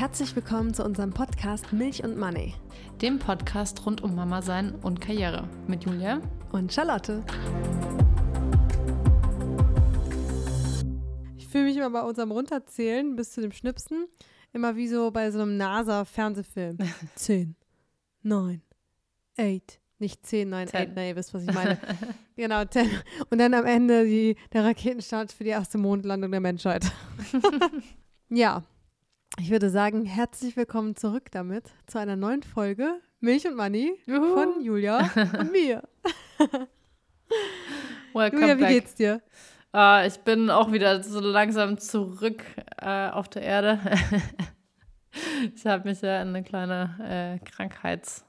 herzlich willkommen zu unserem Podcast Milch und Money. Dem Podcast rund um Mama sein und Karriere mit Julia und Charlotte. Ich fühle mich immer bei unserem Runterzählen bis zu dem Schnipsen immer wie so bei so einem NASA-Fernsehfilm. Zehn, neun, eight, nicht 10, 9, 8, nein, ihr wisst, was ich meine. genau, 10. Und dann am Ende die, der Raketenstart für die erste Mondlandung der Menschheit. ja, ich würde sagen, herzlich willkommen zurück damit zu einer neuen Folge Milch und Money Juhu. von Julia und mir. Welcome Julia, wie back. geht's dir? Uh, ich bin auch wieder so langsam zurück uh, auf der Erde. ich habe mich ja in eine kleine äh, Krankheits-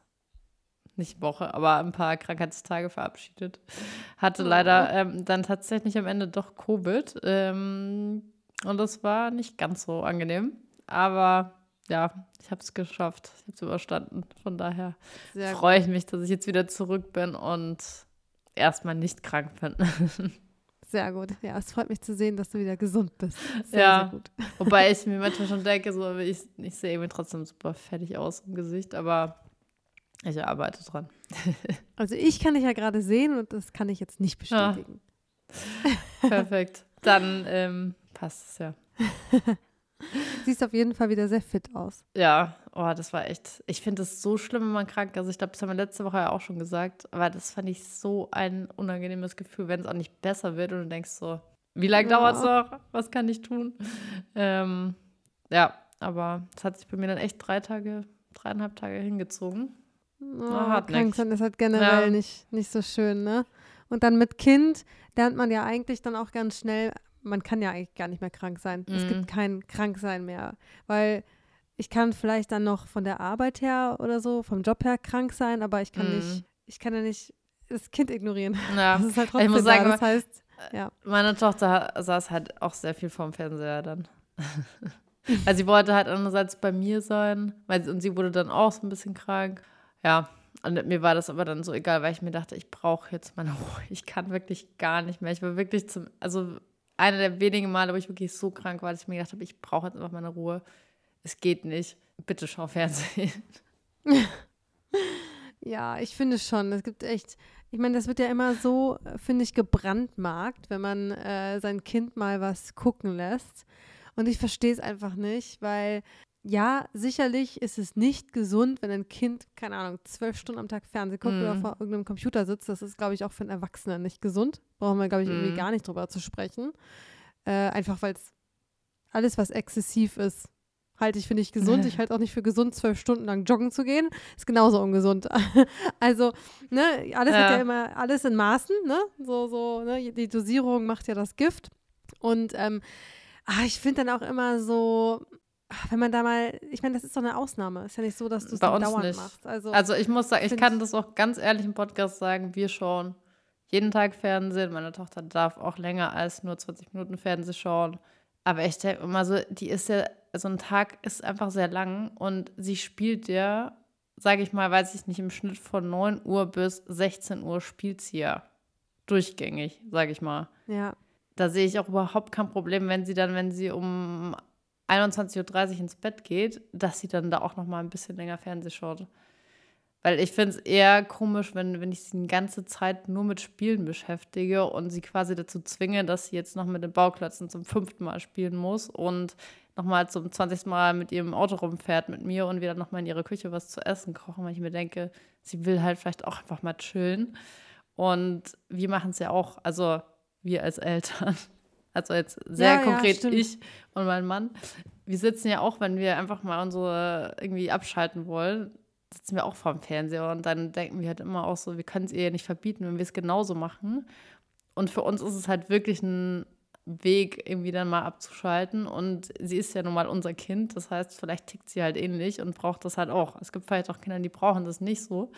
nicht Woche, aber ein paar Krankheitstage verabschiedet. Hatte leider ähm, dann tatsächlich am Ende doch Covid. Ähm, und das war nicht ganz so angenehm. Aber ja, ich habe es geschafft. Ich habe es überstanden. Von daher freue ich mich, dass ich jetzt wieder zurück bin und erstmal nicht krank bin. Sehr gut. Ja, es freut mich zu sehen, dass du wieder gesund bist. Sehr, ja. sehr gut. Wobei ich mir manchmal schon denke, so, ich, ich sehe irgendwie trotzdem super fertig aus im Gesicht, aber ich arbeite dran. also ich kann dich ja gerade sehen und das kann ich jetzt nicht bestätigen. Ja. Perfekt. Dann ähm, passt es ja. Siehst auf jeden Fall wieder sehr fit aus. Ja, oh, das war echt. Ich finde es so schlimm, wenn man krank ist. Also ich glaube, das haben wir letzte Woche ja auch schon gesagt. Aber das fand ich so ein unangenehmes Gefühl, wenn es auch nicht besser wird und du denkst so, wie lange ja. dauert es noch? Was kann ich tun? Ähm, ja, aber es hat sich bei mir dann echt drei Tage, dreieinhalb Tage hingezogen. Oh, krank sein ist halt generell ja. nicht, nicht so schön, ne? Und dann mit Kind lernt man ja eigentlich dann auch ganz schnell, man kann ja eigentlich gar nicht mehr krank sein. Mhm. Es gibt mhm. kein Kranksein mehr. Weil ich kann vielleicht dann noch von der Arbeit her oder so, vom Job her krank sein, aber ich kann mhm. nicht, ich kann ja nicht das Kind ignorieren. Ja. Das ist halt trotzdem ich muss sagen, da. Das heißt, ja. Meine Tochter saß halt auch sehr viel vorm Fernseher dann. also sie wollte halt andererseits bei mir sein, weil, und sie wurde dann auch so ein bisschen krank. Ja, und mir war das aber dann so egal, weil ich mir dachte, ich brauche jetzt meine Ruhe. Ich kann wirklich gar nicht mehr. Ich war wirklich zum, also einer der wenigen Male, wo ich wirklich so krank war, dass ich mir gedacht habe, ich brauche jetzt einfach meine Ruhe. Es geht nicht. Bitte schau Fernsehen. Ja, ich finde schon. Es gibt echt, ich meine, das wird ja immer so, finde ich, gebrandmarkt, wenn man äh, sein Kind mal was gucken lässt. Und ich verstehe es einfach nicht, weil ja, sicherlich ist es nicht gesund, wenn ein Kind, keine Ahnung, zwölf Stunden am Tag Fernsehen guckt mm. oder mhm. vor irgendeinem Computer sitzt. Das ist, glaube ich, auch für einen Erwachsenen nicht gesund. Brauchen wir, glaube ich, mm. irgendwie mhm. gar nicht drüber zu sprechen. Äh, einfach weil es alles, was exzessiv ist, halte ich für nicht gesund. Ich halte auch nicht für gesund, zwölf Stunden lang joggen zu gehen. Ist genauso ungesund. also, ne, alles ja. hat ja immer, alles in Maßen, ne? So, so, ne? Die Dosierung macht ja das Gift. Und ähm, ach, ich finde dann auch immer so, wenn man da mal, ich meine, das ist doch eine Ausnahme. Ist ja nicht so, dass du es dauernd nicht. machst. Also, also ich muss sagen, ich kann das auch ganz ehrlich im Podcast sagen, wir schauen jeden Tag Fernsehen. Meine Tochter darf auch länger als nur 20 Minuten Fernsehen schauen. Aber ich denke immer so, die ist ja, so ein Tag ist einfach sehr lang und sie spielt ja, sage ich mal, weiß ich nicht, im Schnitt von 9 Uhr bis 16 Uhr spielt sie ja durchgängig, sage ich mal. Ja. Da sehe ich auch überhaupt kein Problem, wenn sie dann, wenn sie um 21.30 Uhr ins Bett geht, dass sie dann da auch noch mal ein bisschen länger Fernseh schaut. Weil ich finde es eher komisch, wenn, wenn ich sie die ganze Zeit nur mit Spielen beschäftige und sie quasi dazu zwinge, dass sie jetzt noch mit den Bauklötzen zum fünften Mal spielen muss und nochmal zum 20. Mal mit ihrem Auto rumfährt mit mir und wieder nochmal in ihre Küche was zu essen kochen, weil ich mir denke, sie will halt vielleicht auch einfach mal chillen. Und wir machen es ja auch, also wir als Eltern. Also jetzt sehr ja, konkret ja, ich und mein Mann. Wir sitzen ja auch, wenn wir einfach mal unsere irgendwie abschalten wollen, sitzen wir auch vorm Fernseher und dann denken wir halt immer auch so, wir können es ihr nicht verbieten, wenn wir es genauso machen. Und für uns ist es halt wirklich ein Weg, irgendwie dann mal abzuschalten. Und sie ist ja nun mal unser Kind. Das heißt, vielleicht tickt sie halt ähnlich und braucht das halt auch. Es gibt vielleicht auch Kinder, die brauchen das nicht so.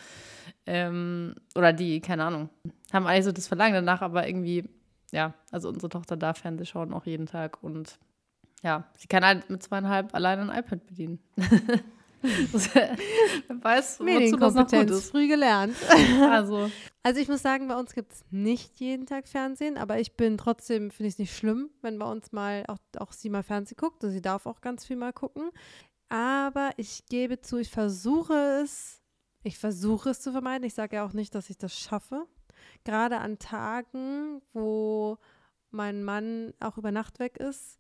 Ähm, oder die, keine Ahnung, haben eigentlich so das Verlangen danach, aber irgendwie ja, also unsere Tochter darf Fernsehen schauen auch jeden Tag und ja, sie kann halt mit zweieinhalb alleine ein iPad bedienen. Wer weiß, wozu das noch gut ist. früh gelernt. Also. also ich muss sagen, bei uns gibt es nicht jeden Tag Fernsehen, aber ich bin trotzdem, finde ich es nicht schlimm, wenn bei uns mal auch, auch sie mal Fernsehen guckt und sie darf auch ganz viel mal gucken. Aber ich gebe zu, ich versuche es, ich versuche es zu vermeiden. Ich sage ja auch nicht, dass ich das schaffe. Gerade an Tagen, wo mein Mann auch über Nacht weg ist,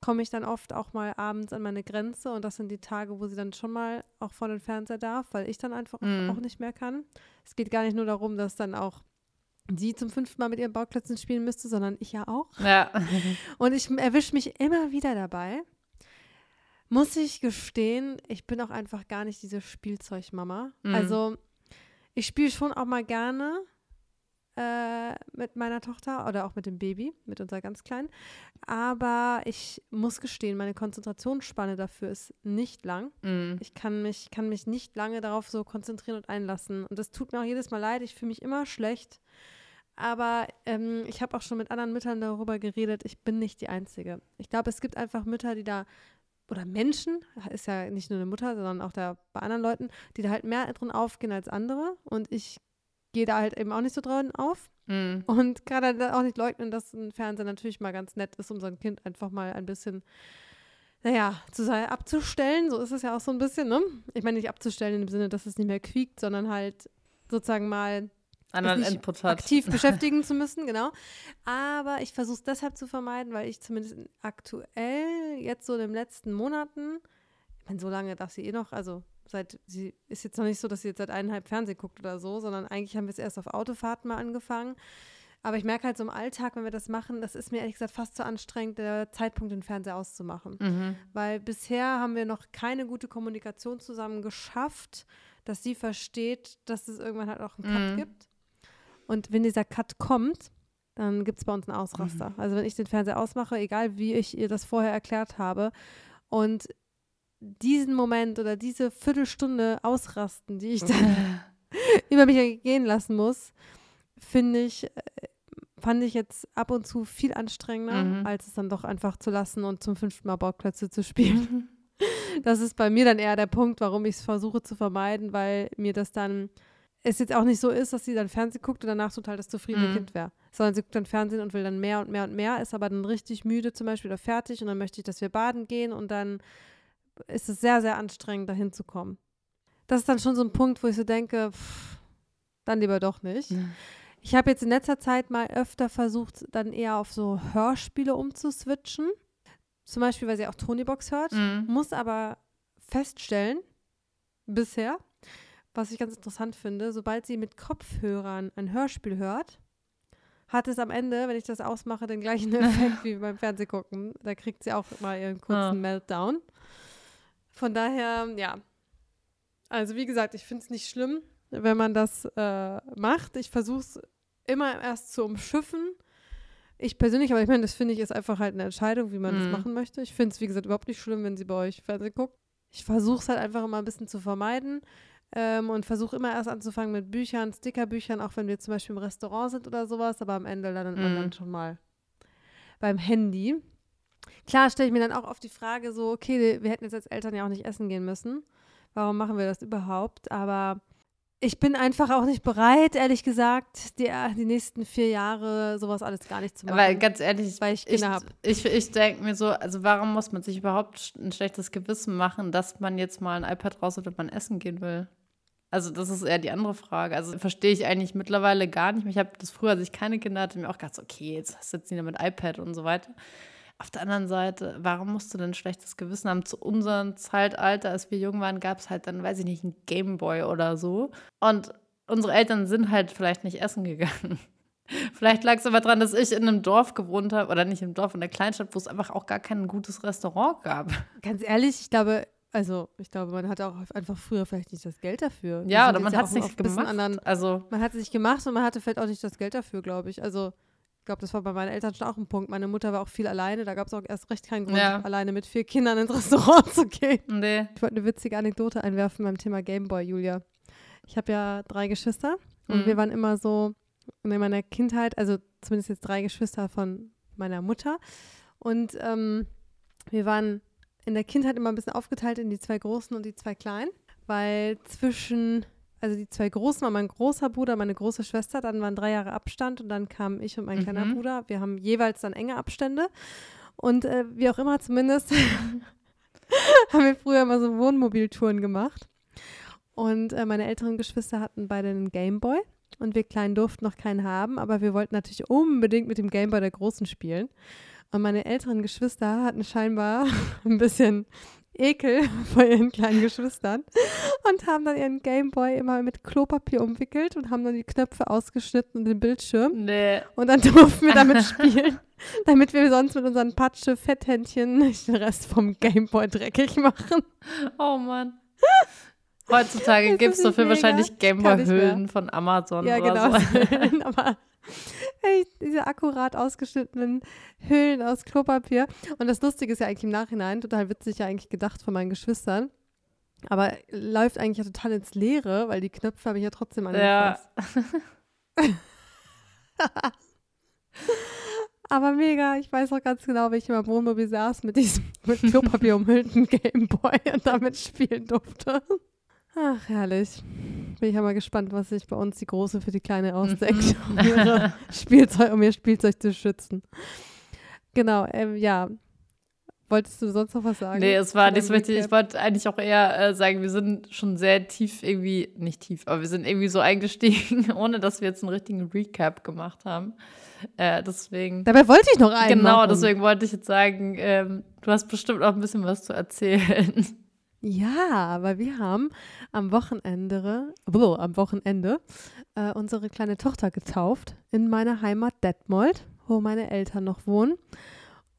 komme ich dann oft auch mal abends an meine Grenze und das sind die Tage, wo sie dann schon mal auch vor den Fernseher darf, weil ich dann einfach Mhm. auch nicht mehr kann. Es geht gar nicht nur darum, dass dann auch sie zum fünften Mal mit ihren Bauklötzen spielen müsste, sondern ich ja auch. Ja. Und ich erwische mich immer wieder dabei. Muss ich gestehen, ich bin auch einfach gar nicht diese Spielzeugmama. Mhm. Also ich spiele schon auch mal gerne äh, mit meiner Tochter oder auch mit dem Baby, mit unserer ganz Kleinen. Aber ich muss gestehen, meine Konzentrationsspanne dafür ist nicht lang. Mhm. Ich kann mich, kann mich nicht lange darauf so konzentrieren und einlassen. Und das tut mir auch jedes Mal leid. Ich fühle mich immer schlecht. Aber ähm, ich habe auch schon mit anderen Müttern darüber geredet. Ich bin nicht die Einzige. Ich glaube, es gibt einfach Mütter, die da, oder Menschen, ist ja nicht nur eine Mutter, sondern auch da bei anderen Leuten, die da halt mehr drin aufgehen als andere. Und ich gehe da halt eben auch nicht so drin auf. Mhm. Und kann dann auch nicht leugnen, dass ein Fernseher natürlich mal ganz nett ist, um sein Kind einfach mal ein bisschen, naja, zu sein, abzustellen. So ist es ja auch so ein bisschen, ne? Ich meine nicht abzustellen im Sinne, dass es nicht mehr quiekt, sondern halt sozusagen mal Anderen Input hat. aktiv beschäftigen zu müssen, genau. Aber ich versuche es deshalb zu vermeiden, weil ich zumindest aktuell jetzt so in den letzten Monaten, ich meine, so lange darf sie eh noch, also seit, sie ist jetzt noch nicht so, dass sie jetzt seit eineinhalb Fernsehen guckt oder so, sondern eigentlich haben wir es erst auf Autofahrten mal angefangen. Aber ich merke halt so im Alltag, wenn wir das machen, das ist mir ehrlich gesagt fast zu anstrengend, der Zeitpunkt, den Fernseher auszumachen. Mhm. Weil bisher haben wir noch keine gute Kommunikation zusammen geschafft, dass sie versteht, dass es irgendwann halt auch einen Cut Mhm. gibt. Und wenn dieser Cut kommt, dann gibt es bei uns einen Ausraster. Also wenn ich den Fernseher ausmache, egal wie ich ihr das vorher erklärt habe, und diesen Moment oder diese Viertelstunde ausrasten, die ich dann über mich gehen lassen muss, finde ich, äh, fand ich jetzt ab und zu viel anstrengender, Mhm. als es dann doch einfach zu lassen und zum fünften Mal Bauklötze zu spielen. Das ist bei mir dann eher der Punkt, warum ich es versuche zu vermeiden, weil mir das dann es jetzt auch nicht so ist, dass sie dann Fernsehen guckt und danach total das zufriedene Mhm. Kind wäre. Sondern sie guckt dann Fernsehen und will dann mehr und mehr und mehr, ist aber dann richtig müde zum Beispiel oder fertig und dann möchte ich, dass wir baden gehen und dann ist es sehr, sehr anstrengend, dahin zu kommen. Das ist dann schon so ein Punkt, wo ich so denke, pff, dann lieber doch nicht. Ich habe jetzt in letzter Zeit mal öfter versucht, dann eher auf so Hörspiele umzuswitchen. Zum Beispiel, weil sie auch Tonybox hört. Mhm. Muss aber feststellen, bisher, was ich ganz interessant finde, sobald sie mit Kopfhörern ein Hörspiel hört, hat es am Ende, wenn ich das ausmache, den gleichen Effekt wie beim Fernsehgucken. Da kriegt sie auch mal ihren kurzen Ah. Meltdown. Von daher, ja. Also wie gesagt, ich finde es nicht schlimm, wenn man das äh, macht. Ich versuche es immer erst zu umschiffen. Ich persönlich, aber ich meine, das finde ich ist einfach halt eine Entscheidung, wie man Mhm. das machen möchte. Ich finde es, wie gesagt, überhaupt nicht schlimm, wenn sie bei euch Fernsehen guckt. Ich versuche es halt einfach immer ein bisschen zu vermeiden ähm, und versuche immer erst anzufangen mit Büchern, Stickerbüchern, auch wenn wir zum Beispiel im Restaurant sind oder sowas, aber am Ende landet man Mhm. dann schon mal beim Handy. Klar stelle ich mir dann auch oft die Frage so, okay, wir hätten jetzt als Eltern ja auch nicht essen gehen müssen. Warum machen wir das überhaupt? Aber ich bin einfach auch nicht bereit, ehrlich gesagt, die, die nächsten vier Jahre sowas alles gar nicht zu machen. Weil ganz ehrlich, weil ich ich, Kinder habe. ich, ich denke mir so, also warum muss man sich überhaupt ein schlechtes Gewissen machen, dass man jetzt mal ein iPad raus oder man essen gehen will? Also das ist eher die andere Frage. Also verstehe ich eigentlich mittlerweile gar nicht mehr. Ich habe das früher, als ich keine Kinder hatte, mir auch gedacht, okay, jetzt sitzen die da mit iPad und so weiter. Auf der anderen Seite, warum musst du denn ein schlechtes Gewissen haben? Zu unserem Zeitalter, als wir jung waren, gab es halt dann, weiß ich nicht, einen Gameboy oder so. Und unsere Eltern sind halt vielleicht nicht essen gegangen. Vielleicht lag es aber daran, dass ich in einem Dorf gewohnt habe, oder nicht im Dorf, in der Kleinstadt, wo es einfach auch gar kein gutes Restaurant gab. Ganz ehrlich, ich glaube, also ich glaube, man hatte auch einfach früher vielleicht nicht das Geld dafür. Ja, oder man hat es nicht ein gemacht. Anderen, also, man hat es nicht gemacht und man hatte vielleicht auch nicht das Geld dafür, glaube ich. Also ich glaube, das war bei meinen Eltern schon auch ein Punkt. Meine Mutter war auch viel alleine, da gab es auch erst recht keinen Grund, Ja. alleine mit vier Kindern ins Restaurant zu gehen. nee. Ich wollte eine witzige Anekdote einwerfen beim Thema Gameboy, Julia. Ich habe ja drei Geschwister und Mhm. wir waren immer so in meiner Kindheit, also zumindest jetzt drei Geschwister von meiner Mutter. Und ähm, wir waren in der Kindheit immer ein bisschen aufgeteilt in die zwei Großen und die zwei Kleinen, weil zwischen, also die zwei Großen war mein großer Bruder, meine große Schwester, dann waren drei Jahre Abstand und dann kamen ich und mein kleiner Mhm. Bruder. Wir haben jeweils dann enge Abstände. Und äh, wie auch immer, zumindest haben wir früher immer so Wohnmobiltouren gemacht. Und äh, meine älteren Geschwister hatten beide einen Gameboy und wir Kleinen durften noch keinen haben, aber wir wollten natürlich unbedingt mit dem Gameboy der Großen spielen. Und meine älteren Geschwister hatten scheinbar ein bisschen Ekel vor ihren kleinen Geschwistern und haben dann ihren Gameboy immer mit Klopapier umwickelt und haben dann die Knöpfe ausgeschnitten und den Bildschirm. Nee. Und dann durften wir damit spielen, damit wir sonst mit unseren Patsche-Fetthändchen nicht den Rest vom Gameboy dreckig machen. Oh Mann. Heutzutage gibt es dafür mega. wahrscheinlich. Gameboy-Hüllen von Amazon Ja, oder genau. so. Aber diese akkurat ausgeschnittenen Hüllen aus Klopapier. Und das Lustige ist ja eigentlich im Nachhinein, total witzig ja eigentlich gedacht von meinen Geschwistern. Aber läuft eigentlich ja total ins Leere, weil die Knöpfe habe ich ja trotzdem Ja. angefasst. Aber mega, ich weiß auch ganz genau, wie ich immer im Wohnmobil saß mit diesem mit Klopapier umhüllten Gameboy und damit spielen durfte. Ach, herrlich. Bin ich mal gespannt, was sich bei uns die Große für die Kleine ausdenkt, um, ihre Spielzeug, um ihr Spielzeug zu schützen. Genau, ähm, ja. Wolltest du sonst noch was sagen? Nee, es war Zu nicht so deinem richtig. Ich wollte eigentlich auch eher äh, sagen, wir sind schon sehr tief irgendwie, nicht tief, aber wir sind irgendwie so eingestiegen, ohne dass wir jetzt einen richtigen Recap gemacht haben. Äh, deswegen. Dabei wollte ich noch einen Genau, machen. deswegen wollte ich jetzt sagen, ähm, du hast bestimmt auch ein bisschen was zu erzählen. Ja, weil wir haben am Wochenende, oh, am Wochenende äh, unsere kleine Tochter getauft in meiner Heimat Detmold, wo meine Eltern noch wohnen.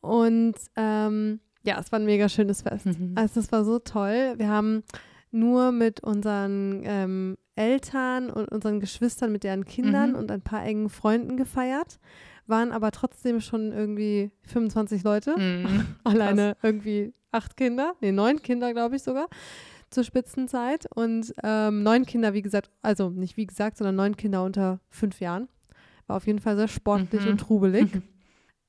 Und ähm, ja, es war ein mega schönes Fest. Mhm. Also es war so toll. Wir haben nur mit unseren ähm, Eltern und unseren Geschwistern, mit deren Kindern Mhm. und ein paar engen Freunden gefeiert, waren aber trotzdem schon irgendwie 25 Leute Mhm. alleine irgendwie acht Kinder, nee, neun Kinder, glaube ich sogar, zur Spitzenzeit. Und ähm, neun Kinder, wie gesagt, also nicht wie gesagt, sondern neun Kinder unter fünf Jahren. War auf jeden Fall sehr sportlich Mhm. und trubelig.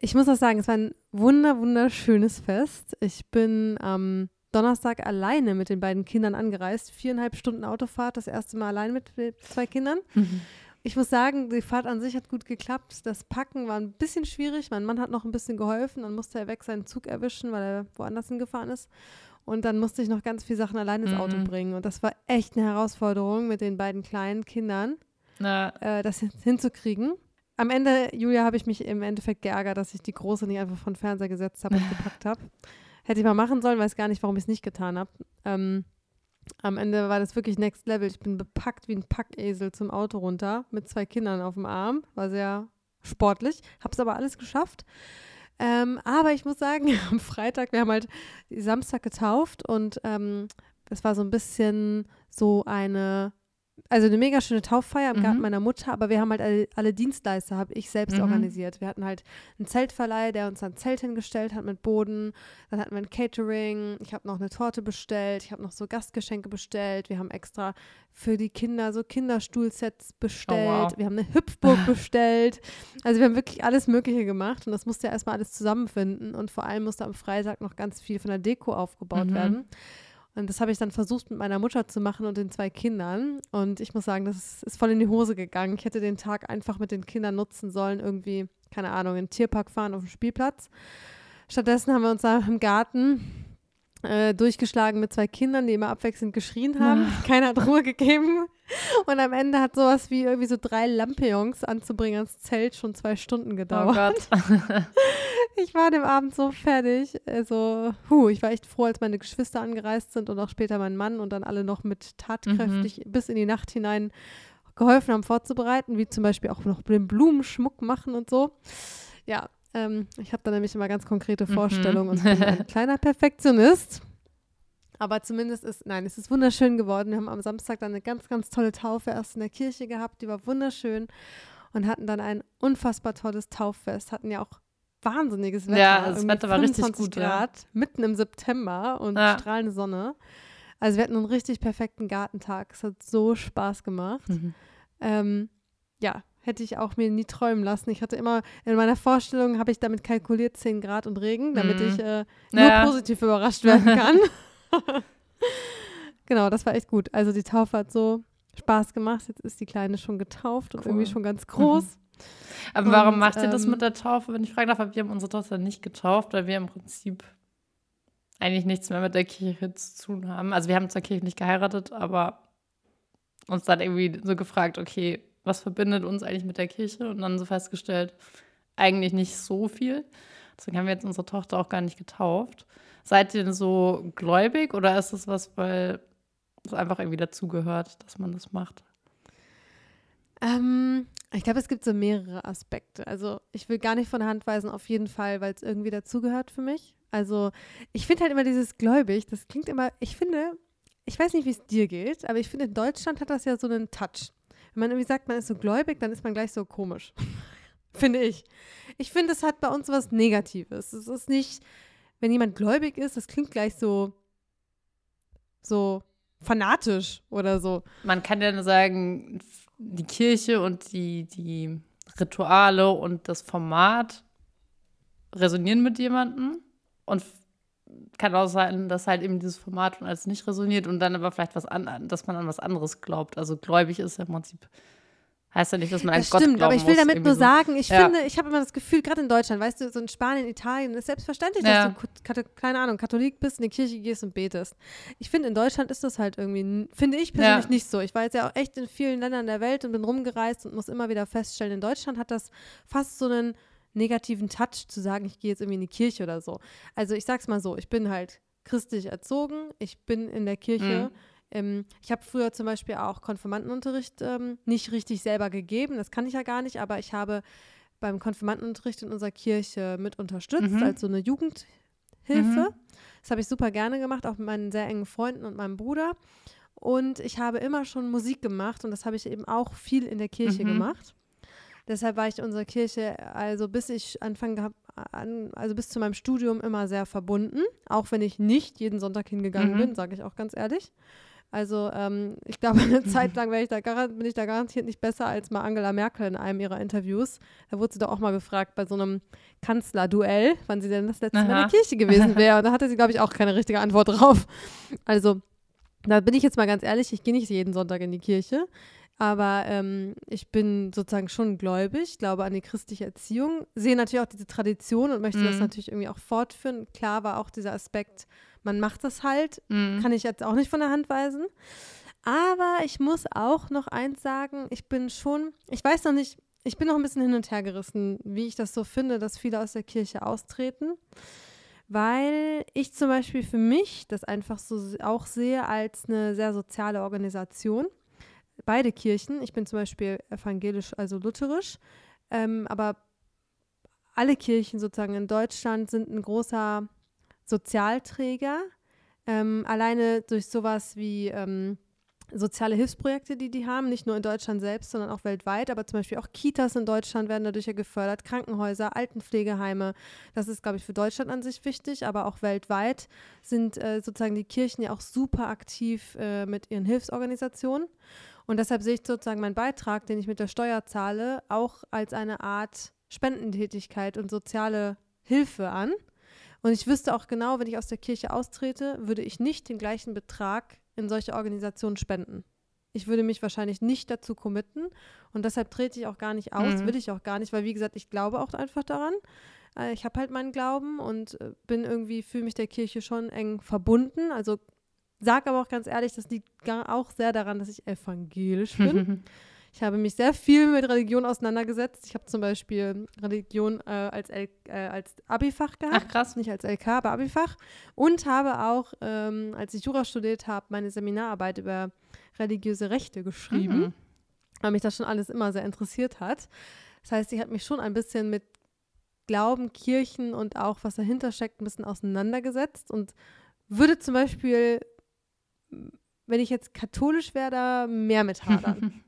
Ich muss auch sagen, es war ein wunder, wunderschönes Fest. Ich bin am Donnerstag alleine mit den beiden Kindern angereist. Viereinhalb Stunden Autofahrt, das erste Mal allein mit zwei Kindern. Ich muss sagen, die Fahrt an sich hat gut geklappt. Das Packen war ein bisschen schwierig. Mein Mann hat noch ein bisschen geholfen. Dann musste er weg seinen Zug erwischen, weil er woanders hingefahren ist. Und dann musste ich noch ganz viele Sachen allein ins Auto Mhm. bringen. Und das war echt eine Herausforderung mit den beiden kleinen Kindern, Na, äh, das hin- hinzukriegen. Am Ende, Julia, habe ich mich im Endeffekt geärgert, dass ich die Große nicht einfach von Fernseher gesetzt habe und gepackt habe. Hätte ich mal machen sollen, weiß gar nicht, warum ich es nicht getan habe. Ähm, am Ende war das wirklich Next Level. Ich bin bepackt wie ein Packesel zum Auto runter mit zwei Kindern auf dem Arm. War sehr sportlich. Habe es aber alles geschafft. Ähm, aber ich muss sagen, am Freitag, wir haben halt Samstag getauft und ähm, es war so ein bisschen so eine, also eine mega schöne Tauffeier im Mhm. Garten meiner Mutter, aber wir haben halt alle, alle Dienstleister, habe ich selbst Mhm. organisiert. Wir hatten halt einen Zeltverleih, der uns ein Zelt hingestellt hat mit Boden. Dann hatten wir ein Catering. Ich habe noch eine Torte bestellt. Ich habe noch so Gastgeschenke bestellt. Wir haben extra für die Kinder so Kinderstuhlsets bestellt. wow. Wir haben eine Hüpfburg bestellt. Also wir haben wirklich alles Mögliche gemacht und das musste ja erstmal alles zusammenfinden und vor allem musste am Freitag noch ganz viel von der Deko aufgebaut Mhm. werden. Und das habe ich dann versucht mit meiner Mutter zu machen und den zwei Kindern. Und ich muss sagen, das ist, ist voll in die Hose gegangen. Ich hätte den Tag einfach mit den Kindern nutzen sollen, irgendwie, keine Ahnung, in den Tierpark fahren auf dem Spielplatz. Stattdessen haben wir uns da im Garten äh, durchgeschlagen mit zwei Kindern, die immer abwechselnd geschrien haben. Keiner hat Ruhe gegeben. Und am Ende hat sowas wie irgendwie so drei Lampions anzubringen ans Zelt schon zwei Stunden oh gedauert. Gott. Ich war dem Abend so fertig. Also, huh, ich war echt froh, als meine Geschwister angereist sind und auch später mein Mann und dann alle noch mit tatkräftig bis in die Nacht hinein geholfen haben vorzubereiten, wie zum Beispiel auch noch den Blumenschmuck machen und so. Ja, ähm, ich habe da nämlich immer ganz konkrete Mhm. Vorstellungen und bin ein kleiner Perfektionist. Aber zumindest ist, nein, es ist wunderschön geworden. Wir haben am Samstag dann eine ganz, ganz tolle Taufe erst in der Kirche gehabt, die war wunderschön und hatten dann ein unfassbar tolles Tauffest, hatten ja auch wahnsinniges Wetter. Ja, das irgendwie Wetter war richtig 25 gut, ja. Grad, mitten im September und Ja. strahlende Sonne. Also wir hatten einen richtig perfekten Gartentag. Es hat so Spaß gemacht. Mhm. Ähm, ja, hätte ich auch mir nie träumen lassen. Ich hatte immer, in meiner Vorstellung habe ich damit kalkuliert 10 Grad und Regen, damit Mhm. ich äh, nur Ja. positiv überrascht werden kann. genau, das war echt gut. Also die Taufe hat so Spaß gemacht. Jetzt ist die Kleine schon getauft und Cool. irgendwie schon ganz groß. Aber warum Und, macht ihr das ähm, mit der Taufe, wenn ich fragen darf? Wir haben unsere Tochter nicht getauft, weil wir im Prinzip eigentlich nichts mehr mit der Kirche zu tun haben. Also wir haben zwar kirchlich geheiratet, aber uns dann irgendwie so gefragt, okay, was verbindet uns eigentlich mit der Kirche? Und dann so festgestellt, eigentlich nicht so viel. Deswegen haben wir jetzt unsere Tochter auch gar nicht getauft. Seid ihr denn so gläubig oder ist das was, weil es einfach irgendwie dazugehört, dass man das macht? Ähm, ich glaube, es gibt so mehrere Aspekte. Also ich will gar nicht von der Hand weisen, auf jeden Fall, weil es irgendwie dazugehört für mich. Also ich finde halt immer dieses gläubig, das klingt immer, ich finde, ich weiß nicht, wie es dir geht, aber ich finde, in Deutschland hat das ja so einen Touch. Wenn man irgendwie sagt, man ist so gläubig, dann ist man gleich so komisch. finde ich. Ich finde, es hat bei uns was Negatives. Es ist nicht, wenn jemand gläubig ist, das klingt gleich so, so fanatisch oder so. Man kann ja sagen, die Kirche und die, die Rituale und das Format resonieren mit jemandem und kann auch sein, dass halt eben dieses Format als nicht resoniert und dann aber vielleicht was an, dass man an was anderes glaubt. Also gläubig ist ja im Prinzip Heißt ja nicht, dass man an das Gott stimmt, glauben aber ich will muss, damit nur so. sagen, ich Ja. finde, ich habe immer das Gefühl, gerade in Deutschland, weißt du, so in Spanien, Italien, ist selbstverständlich, Ja. dass du, keine Ahnung, Katholik bist, in die Kirche gehst und betest. Ich finde, in Deutschland ist das halt irgendwie, finde ich persönlich Ja. nicht so. Ich war jetzt ja auch echt in vielen Ländern der Welt und bin rumgereist und muss immer wieder feststellen, in Deutschland hat das fast so einen negativen Touch, zu sagen, ich gehe jetzt irgendwie in die Kirche oder so. Also ich sag's mal so, ich bin halt christlich erzogen, ich bin in der Kirche. Mhm. Ähm, ich habe früher zum Beispiel auch Konfirmandenunterricht ähm, nicht richtig selber gegeben, das kann ich ja gar nicht, aber ich habe beim Konfirmandenunterricht in unserer Kirche mit unterstützt, Mhm. als so eine Jugendhilfe. Mhm. Das habe ich super gerne gemacht, auch mit meinen sehr engen Freunden und meinem Bruder. Und ich habe immer schon Musik gemacht und das habe ich eben auch viel in der Kirche Mhm. gemacht. Deshalb war ich in unserer Kirche, also bis ich anfangen gehabt, an, also bis zu meinem Studium immer sehr verbunden, auch wenn ich nicht jeden Sonntag hingegangen Mhm. bin, sage ich auch ganz ehrlich. Also ähm, ich glaube, eine Zeit lang ich bin ich da garantiert nicht besser als mal Angela Merkel in einem ihrer Interviews. Da wurde sie doch auch mal gefragt bei so einem Kanzlerduell, wann sie denn das letzte Mal in Aha. der Kirche gewesen wäre. Und da hatte sie, glaube ich, auch keine richtige Antwort drauf. Also da bin ich jetzt mal ganz ehrlich, ich gehe nicht jeden Sonntag in die Kirche. Aber ähm, ich bin sozusagen schon gläubig, glaube an die christliche Erziehung, sehe natürlich auch diese Tradition und möchte das Mhm. natürlich irgendwie auch fortführen. Klar war auch dieser Aspekt, man macht das halt, Mhm. kann ich jetzt auch nicht von der Hand weisen. Aber ich muss auch noch eins sagen, ich bin schon, ich weiß noch nicht, ich bin noch ein bisschen hin und her gerissen, wie ich das so finde, dass viele aus der Kirche austreten. Weil ich zum Beispiel für mich das einfach so auch sehe als eine sehr soziale Organisation. Beide Kirchen, ich bin zum Beispiel evangelisch, also lutherisch, ähm, aber alle Kirchen sozusagen in Deutschland sind ein großer Sozialträger. Ähm, alleine durch sowas wie ähm, soziale Hilfsprojekte, die die haben, nicht nur in Deutschland selbst, sondern auch weltweit. Aber zum Beispiel auch Kitas in Deutschland werden dadurch ja gefördert, Krankenhäuser, Altenpflegeheime. Das ist, glaube ich, für Deutschland an sich wichtig, aber auch weltweit sind äh, sozusagen die Kirchen ja auch super aktiv äh, mit ihren Hilfsorganisationen. Und deshalb sehe ich sozusagen meinen Beitrag, den ich mit der Steuer zahle, auch als eine Art Spendentätigkeit und soziale Hilfe an. Und ich wüsste auch genau, wenn ich aus der Kirche austrete, würde ich nicht den gleichen Betrag in solche Organisationen spenden. Ich würde mich wahrscheinlich nicht dazu committen und deshalb trete ich auch gar nicht aus, Mhm. will ich auch gar nicht, weil wie gesagt, ich glaube auch einfach daran. Äh, Ich habe halt meinen Glauben und äh, bin irgendwie, fühle mich der Kirche schon eng verbunden. Also sage aber auch ganz ehrlich, das liegt auch sehr daran, dass ich evangelisch bin. Ich habe mich sehr viel mit Religion auseinandergesetzt. Ich habe zum Beispiel Religion äh, als, L äh, als Abi-Fach gehabt. Ach krass. Nicht als LK, aber Abi-Fach. Und habe auch, ähm, als ich Jura studiert habe, meine Seminararbeit über religiöse Rechte geschrieben, Mhm. weil mich das schon alles immer sehr interessiert hat. Das heißt, ich habe mich schon ein bisschen mit Glauben, Kirchen und auch, was dahinter steckt, ein bisschen auseinandergesetzt und würde zum Beispiel, wenn ich jetzt katholisch wäre, da mehr mit hadern.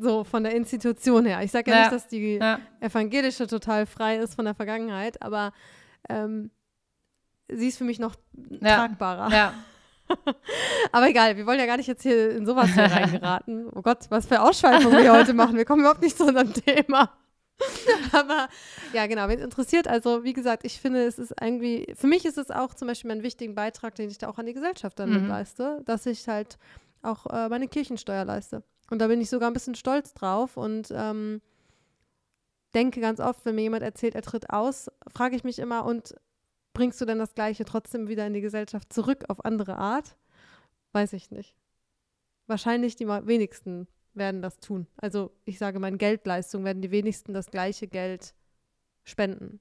so von der Institution her. Ich sage ja, Ja. nicht, dass die Ja. evangelische total frei ist von der Vergangenheit, aber ähm, sie ist für mich noch Ja. tragbarer. ja. Aber egal, wir wollen ja gar nicht jetzt hier in sowas hier reingeraten. Oh Gott, was für Ausschweifungen wir heute machen. Wir kommen überhaupt nicht zu unserem Thema. Aber ja, genau, wen es interessiert, also wie gesagt, ich finde, es ist irgendwie, für mich ist es auch zum Beispiel mein wichtigen Beitrag, den ich da auch an die Gesellschaft dann Mhm. leiste, dass ich halt auch äh, meine Kirchensteuer leiste. Und da bin ich sogar ein bisschen stolz drauf und ähm, denke ganz oft, wenn mir jemand erzählt, er tritt aus, frage ich mich immer, und bringst du dann das Gleiche trotzdem wieder in die Gesellschaft zurück auf andere Art? Weiß ich nicht. Wahrscheinlich die wenigsten werden das tun. Also ich sage mal, in Geldleistung werden die wenigsten das gleiche Geld spenden.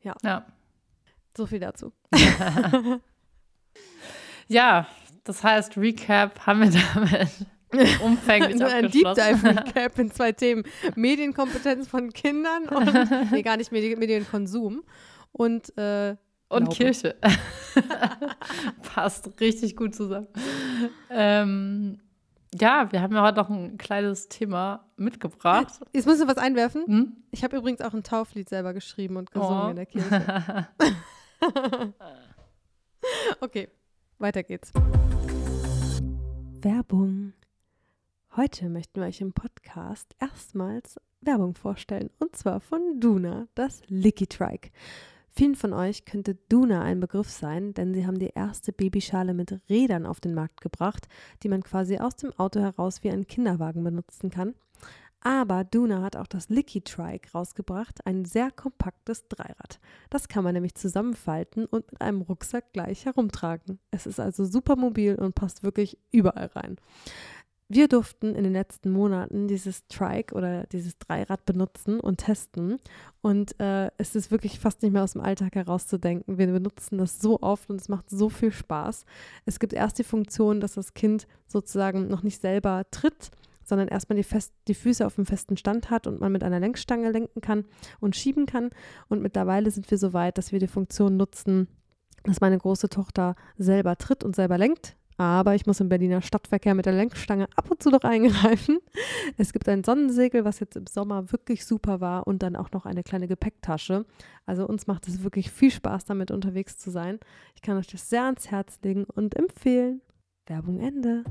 Ja. Ja. So viel dazu. ja, das heißt, Recap haben wir damit umfänglich ein Deep Dive Recap in zwei Themen. Medienkompetenz von Kindern und, nee, gar nicht Medi Medienkonsum und äh, und Glaube. Kirche. Passt richtig gut zusammen. Ähm, ja, wir haben ja heute noch ein kleines Thema mitgebracht. Jetzt müssen wir was einwerfen. Hm? Ich habe übrigens auch ein Tauflied selber geschrieben und gesungen oh. in der Kirche. okay, weiter geht's. Werbung. Heute möchten wir euch im Podcast erstmals Werbung vorstellen. Und zwar von Duna, das Licky Trike. Vielen von euch könnte Duna ein Begriff sein, denn sie haben die erste Babyschale mit Rädern auf den Markt gebracht, die man quasi aus dem Auto heraus wie einen Kinderwagen benutzen kann. Aber Duna hat auch das Licky Trike rausgebracht, ein sehr kompaktes Dreirad. Das kann man nämlich zusammenfalten und mit einem Rucksack gleich herumtragen. Es ist also super mobil und passt wirklich überall rein. Wir durften in den letzten Monaten dieses Trike oder dieses Dreirad benutzen und testen. Und äh, es ist wirklich fast nicht mehr aus dem Alltag herauszudenken. Wir benutzen das so oft und es macht so viel Spaß. Es gibt erst die Funktion, dass das Kind sozusagen noch nicht selber tritt, sondern erstmal die, fest, die Füße auf einem festen Stand hat und man mit einer Lenkstange lenken kann und schieben kann. Und mittlerweile sind wir so weit, dass wir die Funktion nutzen, dass meine große Tochter selber tritt und selber lenkt aber ich muss im Berliner Stadtverkehr mit der Lenkstange ab und zu noch eingreifen. Es gibt ein Sonnensegel, was jetzt im Sommer wirklich super war und dann auch noch eine kleine Gepäcktasche. Also uns macht es wirklich viel Spaß, damit unterwegs zu sein. Ich kann euch das sehr ans Herz legen und empfehlen. Werbung Ende.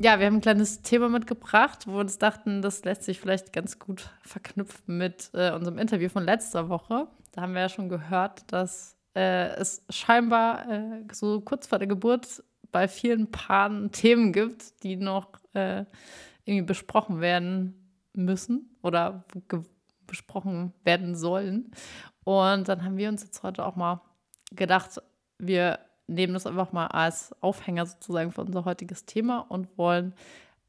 Ja, wir haben ein kleines Thema mitgebracht, wo wir uns dachten, das lässt sich vielleicht ganz gut verknüpfen mit äh, unserem Interview von letzter Woche. Da haben wir ja schon gehört, dass äh, es scheinbar äh, so kurz vor der Geburt bei vielen Paaren Themen gibt, die noch äh, irgendwie besprochen werden müssen oder besprochen werden sollen. Und dann haben wir uns jetzt heute auch mal gedacht, wir nehmen das einfach mal als Aufhänger sozusagen für unser heutiges Thema und wollen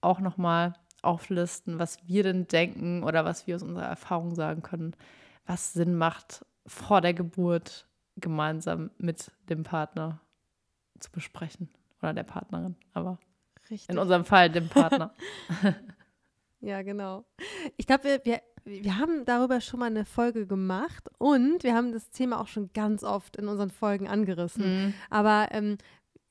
auch noch mal auflisten, was wir denn denken oder was wir aus unserer Erfahrung sagen können, was Sinn macht vor der Geburt, gemeinsam mit dem Partner zu besprechen oder der Partnerin, aber Richtig. in unserem Fall dem Partner. ja, genau. Ich glaube, wir, wir, wir haben darüber schon mal eine Folge gemacht und wir haben das Thema auch schon ganz oft in unseren Folgen angerissen. Mhm. Aber ähm,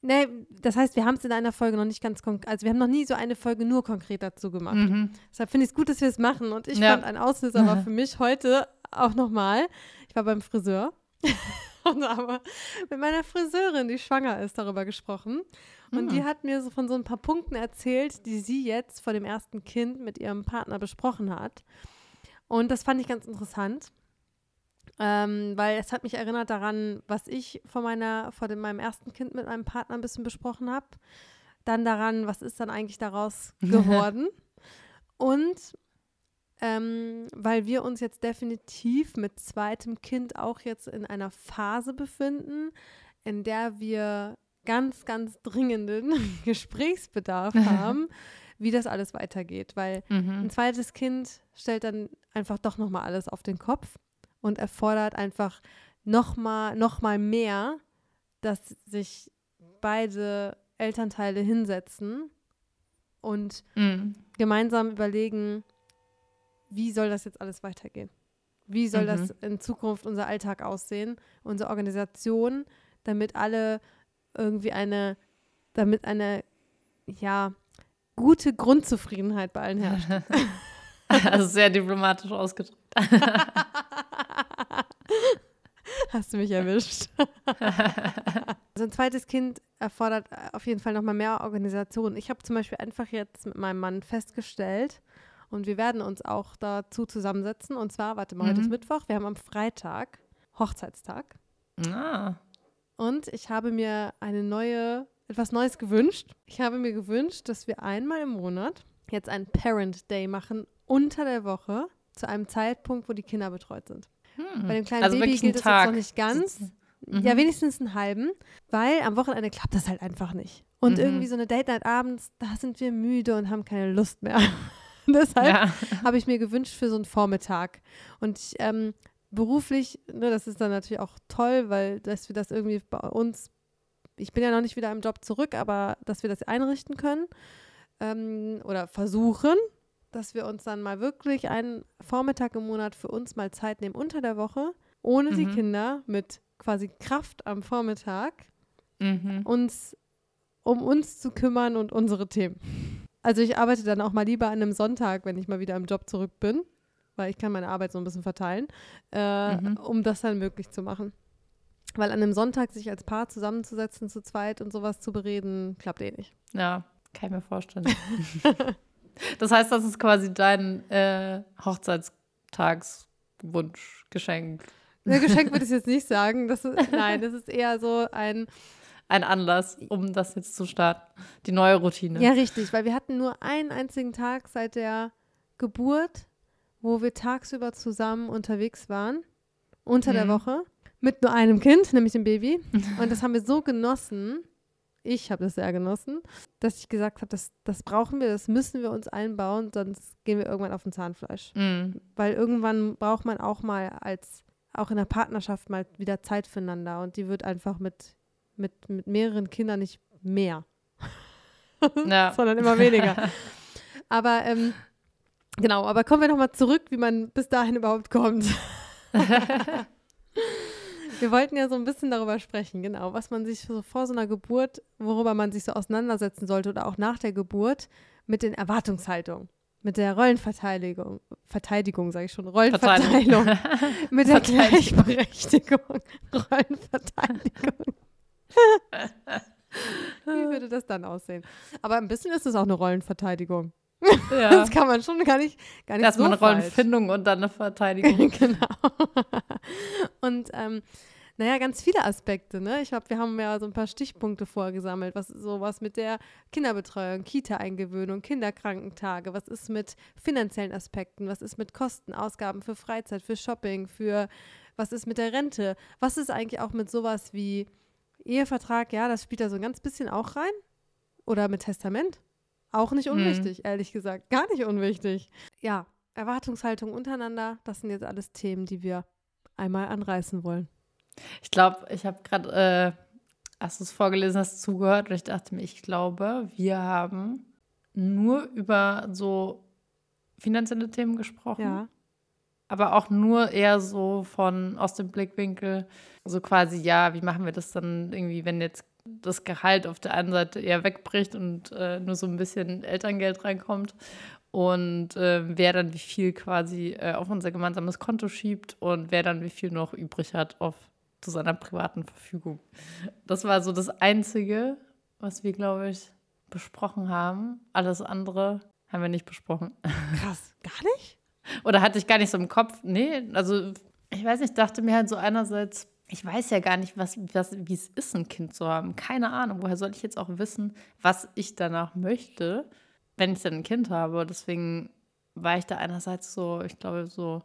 Nee, das heißt, wir haben es in einer Folge noch nicht ganz konkret, also wir haben noch nie so eine Folge nur konkret dazu gemacht. Mhm. Deshalb finde ich es gut, dass wir es machen. Und ich ja. fand ein Auslöser war für mich heute auch nochmal, ich war beim Friseur und aber mit meiner Friseurin, die schwanger ist, darüber gesprochen. Und die ah. hat mir so von so ein paar Punkten erzählt, die sie jetzt vor dem ersten Kind mit ihrem Partner besprochen hat. Und das fand ich ganz interessant. Ähm, weil es hat mich erinnert daran, was ich vor meiner, vor dem, meinem ersten Kind mit meinem Partner ein bisschen besprochen habe. Dann daran, was ist dann eigentlich daraus geworden. Und ähm, weil wir uns jetzt definitiv mit zweitem Kind auch jetzt in einer Phase befinden, in der wir ganz, ganz dringenden Gesprächsbedarf haben, wie das alles weitergeht. Weil mhm. ein zweites Kind stellt dann einfach doch nochmal alles auf den Kopf und erfordert einfach nochmal noch mal mehr, dass sich beide Elternteile hinsetzen und mhm. gemeinsam überlegen, wie soll das jetzt alles weitergehen? Wie soll mhm. das in Zukunft unser Alltag aussehen, unsere Organisation, damit alle irgendwie eine, damit eine, ja, gute Grundzufriedenheit bei allen herrscht. also sehr diplomatisch ausgedrückt. Hast du mich erwischt. also ein zweites Kind erfordert auf jeden Fall nochmal mehr Organisation. Ich habe zum Beispiel einfach jetzt mit meinem Mann festgestellt, und wir werden uns auch dazu zusammensetzen. Und zwar, warte mal, mhm. heute ist mhm. Mittwoch. Wir haben am Freitag Hochzeitstag. Ah. Und ich habe mir eine neue, etwas Neues gewünscht. Ich habe mir gewünscht, dass wir einmal im Monat jetzt einen Parent Day machen unter der Woche zu einem Zeitpunkt, wo die Kinder betreut sind. Hm. Bei dem kleinen Also Baby gilt das jetzt noch nicht ganz. sitzen. Ja, Mhm. wenigstens einen halben, weil am Wochenende klappt das halt einfach nicht. Und Mhm. irgendwie so eine Date Night abends, da sind wir müde und haben keine Lust mehr. Deshalb Ja. habe ich mir gewünscht für so einen Vormittag. Und ich, ähm, beruflich, ne, das ist dann natürlich auch toll, weil dass wir das irgendwie bei uns, ich bin ja noch nicht wieder im Job zurück, aber dass wir das einrichten können ähm, oder versuchen, dass wir uns dann mal wirklich einen Vormittag im Monat für uns mal Zeit nehmen unter der Woche, ohne die Mhm. Kinder, mit quasi Kraft am Vormittag, Mhm. uns um uns zu kümmern und unsere Themen. Also ich arbeite dann auch mal lieber an einem Sonntag, wenn ich mal wieder im Job zurück bin, weil ich kann meine Arbeit so ein bisschen verteilen, äh, Mhm. um das dann möglich zu machen. Weil an einem Sonntag sich als Paar zusammenzusetzen, zu zweit und sowas zu bereden, klappt eh nicht. Ja, kann ich mir vorstellen. das heißt, das ist quasi dein äh, Hochzeitstagswunsch, Geschenk. Ne, Geschenk würde ich jetzt nicht sagen. Das ist, nein, das ist eher so ein, Ein Anlass, um das jetzt zu starten. Die neue Routine. Ja, richtig, weil wir hatten nur einen einzigen Tag seit der Geburt, wo wir tagsüber zusammen unterwegs waren, unter der Mhm. Woche, mit nur einem Kind, nämlich dem Baby. Und das haben wir so genossen, ich habe das sehr genossen, dass ich gesagt habe, das, das brauchen wir, das müssen wir uns einbauen, sonst gehen wir irgendwann auf den Zahnfleisch. Mhm. Weil irgendwann braucht man auch mal als, auch in der Partnerschaft mal wieder Zeit füreinander und die wird einfach mit, mit, mit mehreren Kindern nicht mehr Ja. sondern immer weniger. aber ähm, genau, aber kommen wir nochmal zurück, wie man bis dahin überhaupt kommt. wir wollten ja so ein bisschen darüber sprechen, genau, was man sich so vor so einer Geburt, worüber man sich so auseinandersetzen sollte oder auch nach der Geburt mit den Erwartungshaltungen. Mit der Rollenverteidigung, Verteidigung, sage ich schon, Rollenverteilung, mit der. Gleichberechtigung, Rollenverteidigung. Wie würde das dann aussehen? Aber ein bisschen ist es auch eine Rollenverteidigung. ja. Das kann man schon gar nicht, gar nicht Erstmal so eine falsch. Rollenfindung und dann eine Verteidigung. genau. Und ähm, naja, ganz viele Aspekte, ne? Ich glaube, wir haben ja so ein paar Stichpunkte vorgesammelt. Was ist sowas mit der Kinderbetreuung, Kita-Eingewöhnung, Kinderkrankentage? Was ist mit finanziellen Aspekten? Was ist mit Kosten, Ausgaben für Freizeit, für Shopping, für was ist mit der Rente? Was ist eigentlich auch mit sowas wie Ehevertrag? Ja, das spielt da so ein ganz bisschen auch rein. Oder mit Testament? Auch nicht Mhm. unwichtig, ehrlich gesagt. Gar nicht unwichtig. Ja, Erwartungshaltung untereinander, das sind jetzt alles Themen, die wir einmal anreißen wollen. Ich glaube, ich habe gerade, äh, als du es vorgelesen hast, zugehört und ich dachte mir, ich glaube, wir haben nur über so finanzielle Themen gesprochen. Ja. Aber auch nur eher so von aus dem Blickwinkel, so quasi, ja, wie machen wir das dann irgendwie, wenn jetzt das Gehalt auf der einen Seite eher wegbricht und äh, nur so ein bisschen Elterngeld reinkommt und äh, wer dann wie viel quasi äh, auf unser gemeinsames Konto schiebt und wer dann wie viel noch übrig hat auf zu seiner privaten Verfügung. Das war so das Einzige, was wir, glaube ich, besprochen haben. Alles andere haben wir nicht besprochen. Krass. Gar nicht? Oder hatte ich gar nicht so im Kopf. Nee, also ich weiß nicht, dachte mir halt so einerseits, ich weiß ja gar nicht, was, was, wie es ist, ein Kind zu haben. Keine Ahnung. Woher soll ich jetzt auch wissen, was ich danach möchte, wenn ich dann ein Kind habe? Deswegen war ich da einerseits so, ich glaube, so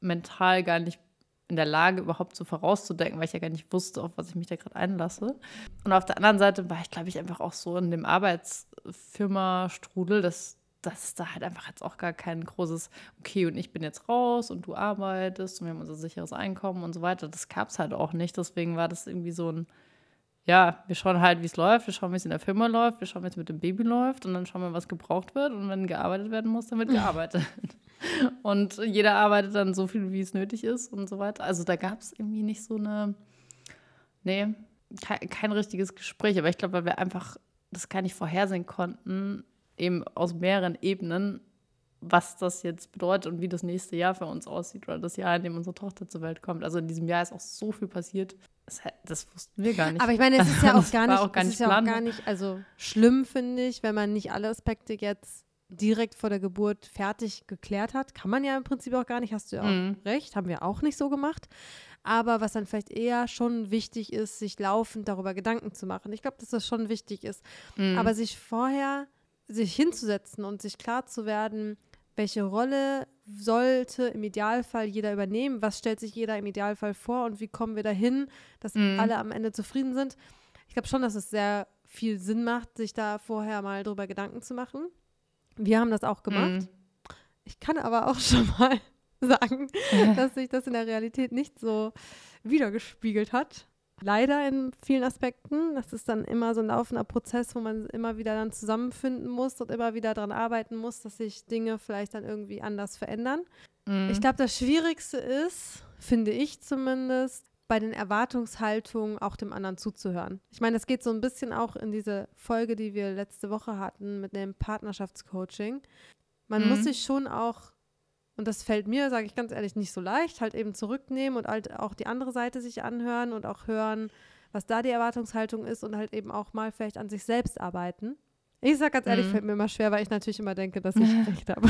mental gar nicht in der Lage, überhaupt so vorauszudenken, weil ich ja gar nicht wusste, auf was ich mich da gerade einlasse. Und auf der anderen Seite war ich, glaube ich, einfach auch so in dem Arbeitsfirma-Strudel, dass dass da halt einfach jetzt auch gar kein großes, okay, und ich bin jetzt raus und du arbeitest und wir haben unser sicheres Einkommen und so weiter. Das gab es halt auch nicht. Deswegen war das irgendwie so ein, ja, wir schauen halt, wie es läuft, wir schauen, wie es in der Firma läuft, wir schauen, wie es mit dem Baby läuft und dann schauen wir, was gebraucht wird. Und wenn gearbeitet werden muss, dann wird gearbeitet. und jeder arbeitet dann so viel, wie es nötig ist und so weiter. Also da gab es irgendwie nicht so eine, nee, kein, kein richtiges Gespräch. Aber ich glaube, weil wir einfach das gar nicht vorhersehen konnten, eben aus mehreren Ebenen, was das jetzt bedeutet und wie das nächste Jahr für uns aussieht oder das Jahr, in dem unsere Tochter zur Welt kommt. Also in diesem Jahr ist auch so viel passiert. Das, das wussten wir gar nicht. Aber ich meine, es ist ja auch gar nicht, auch gar es nicht ist ja auch gar nicht, also schlimm finde ich, wenn man nicht alle Aspekte jetzt direkt vor der Geburt fertig geklärt hat. Kann man ja im Prinzip auch gar nicht, hast du ja auch Mhm. recht, haben wir auch nicht so gemacht. Aber was dann vielleicht eher schon wichtig ist, sich laufend darüber Gedanken zu machen. Ich glaube, dass das schon wichtig ist. Mhm. Aber sich vorher, sich hinzusetzen und sich klar zu werden, welche Rolle sollte im Idealfall jeder übernehmen, was stellt sich jeder im Idealfall vor und wie kommen wir dahin, dass Mhm. alle am Ende zufrieden sind. Ich glaube schon, dass es sehr viel Sinn macht, sich da vorher mal drüber Gedanken zu machen. Wir haben das auch gemacht. Mhm. Ich kann aber auch schon mal sagen, dass sich das in der Realität nicht so wiedergespiegelt hat. Leider in vielen Aspekten. Das ist dann immer so ein laufender Prozess, wo man immer wieder dann zusammenfinden muss und immer wieder daran arbeiten muss, dass sich Dinge vielleicht dann irgendwie anders verändern. Mhm. Ich glaube, das Schwierigste ist, finde ich zumindest, bei den Erwartungshaltungen auch dem anderen zuzuhören. Ich meine, das geht so ein bisschen auch in diese Folge, die wir letzte Woche hatten mit dem Partnerschaftscoaching. Man Mhm. muss sich schon auch, und das fällt mir, sage ich ganz ehrlich, nicht so leicht, halt eben zurücknehmen und halt auch die andere Seite sich anhören und auch hören, was da die Erwartungshaltung ist und halt eben auch mal vielleicht an sich selbst arbeiten. Ich sage ganz ehrlich, Mhm. fällt mir immer schwer, weil ich natürlich immer denke, dass ich recht habe.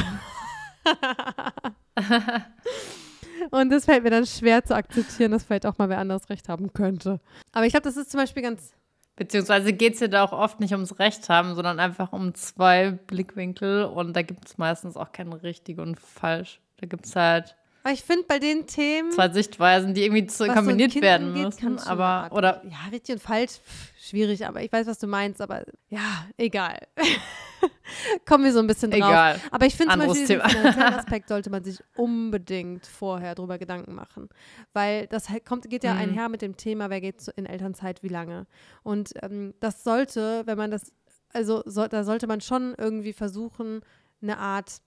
Und es fällt mir dann schwer zu akzeptieren, dass vielleicht auch mal wer anderes recht haben könnte. Aber ich glaube, das ist zum Beispiel ganz. Beziehungsweise geht es ja da auch oft nicht ums Recht haben, sondern einfach um zwei Blickwinkel und da gibt es meistens auch kein richtig und falsch. Da gibt es halt Aber ich finde, bei den Themen. zwei Sichtweisen, die irgendwie zu so kombiniert Kind werden angeht, müssen. Aber, oder Ja, richtig und falsch, schwierig, aber ich weiß, was du meinst, aber ja, egal. Kommen wir so ein bisschen drauf. egal. Aber ich finde zum Beispiel, diesen finanziellen Aspekt sollte man sich unbedingt vorher drüber Gedanken machen. Weil das kommt, geht ja Mhm. einher mit dem Thema, wer geht so in Elternzeit wie lange. Und ähm, das sollte, wenn man das, also so, da sollte man schon irgendwie versuchen, eine Art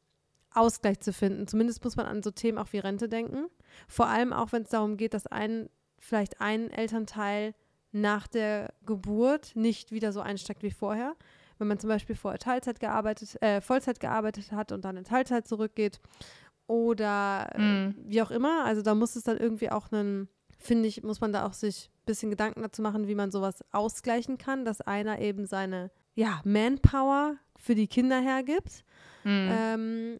Ausgleich zu finden. Zumindest muss man an so Themen auch wie Rente denken. Vor allem auch, wenn es darum geht, dass ein, vielleicht ein Elternteil nach der Geburt nicht wieder so einsteigt wie vorher. Wenn man zum Beispiel vorher Teilzeit gearbeitet, äh, Vollzeit gearbeitet hat und dann in Teilzeit zurückgeht oder Mhm. wie auch immer. Also da muss es dann irgendwie auch einen, finde ich, muss man da auch sich ein bisschen Gedanken dazu machen, wie man sowas ausgleichen kann, dass einer eben seine, ja, Manpower für die Kinder hergibt. Mhm. Ähm,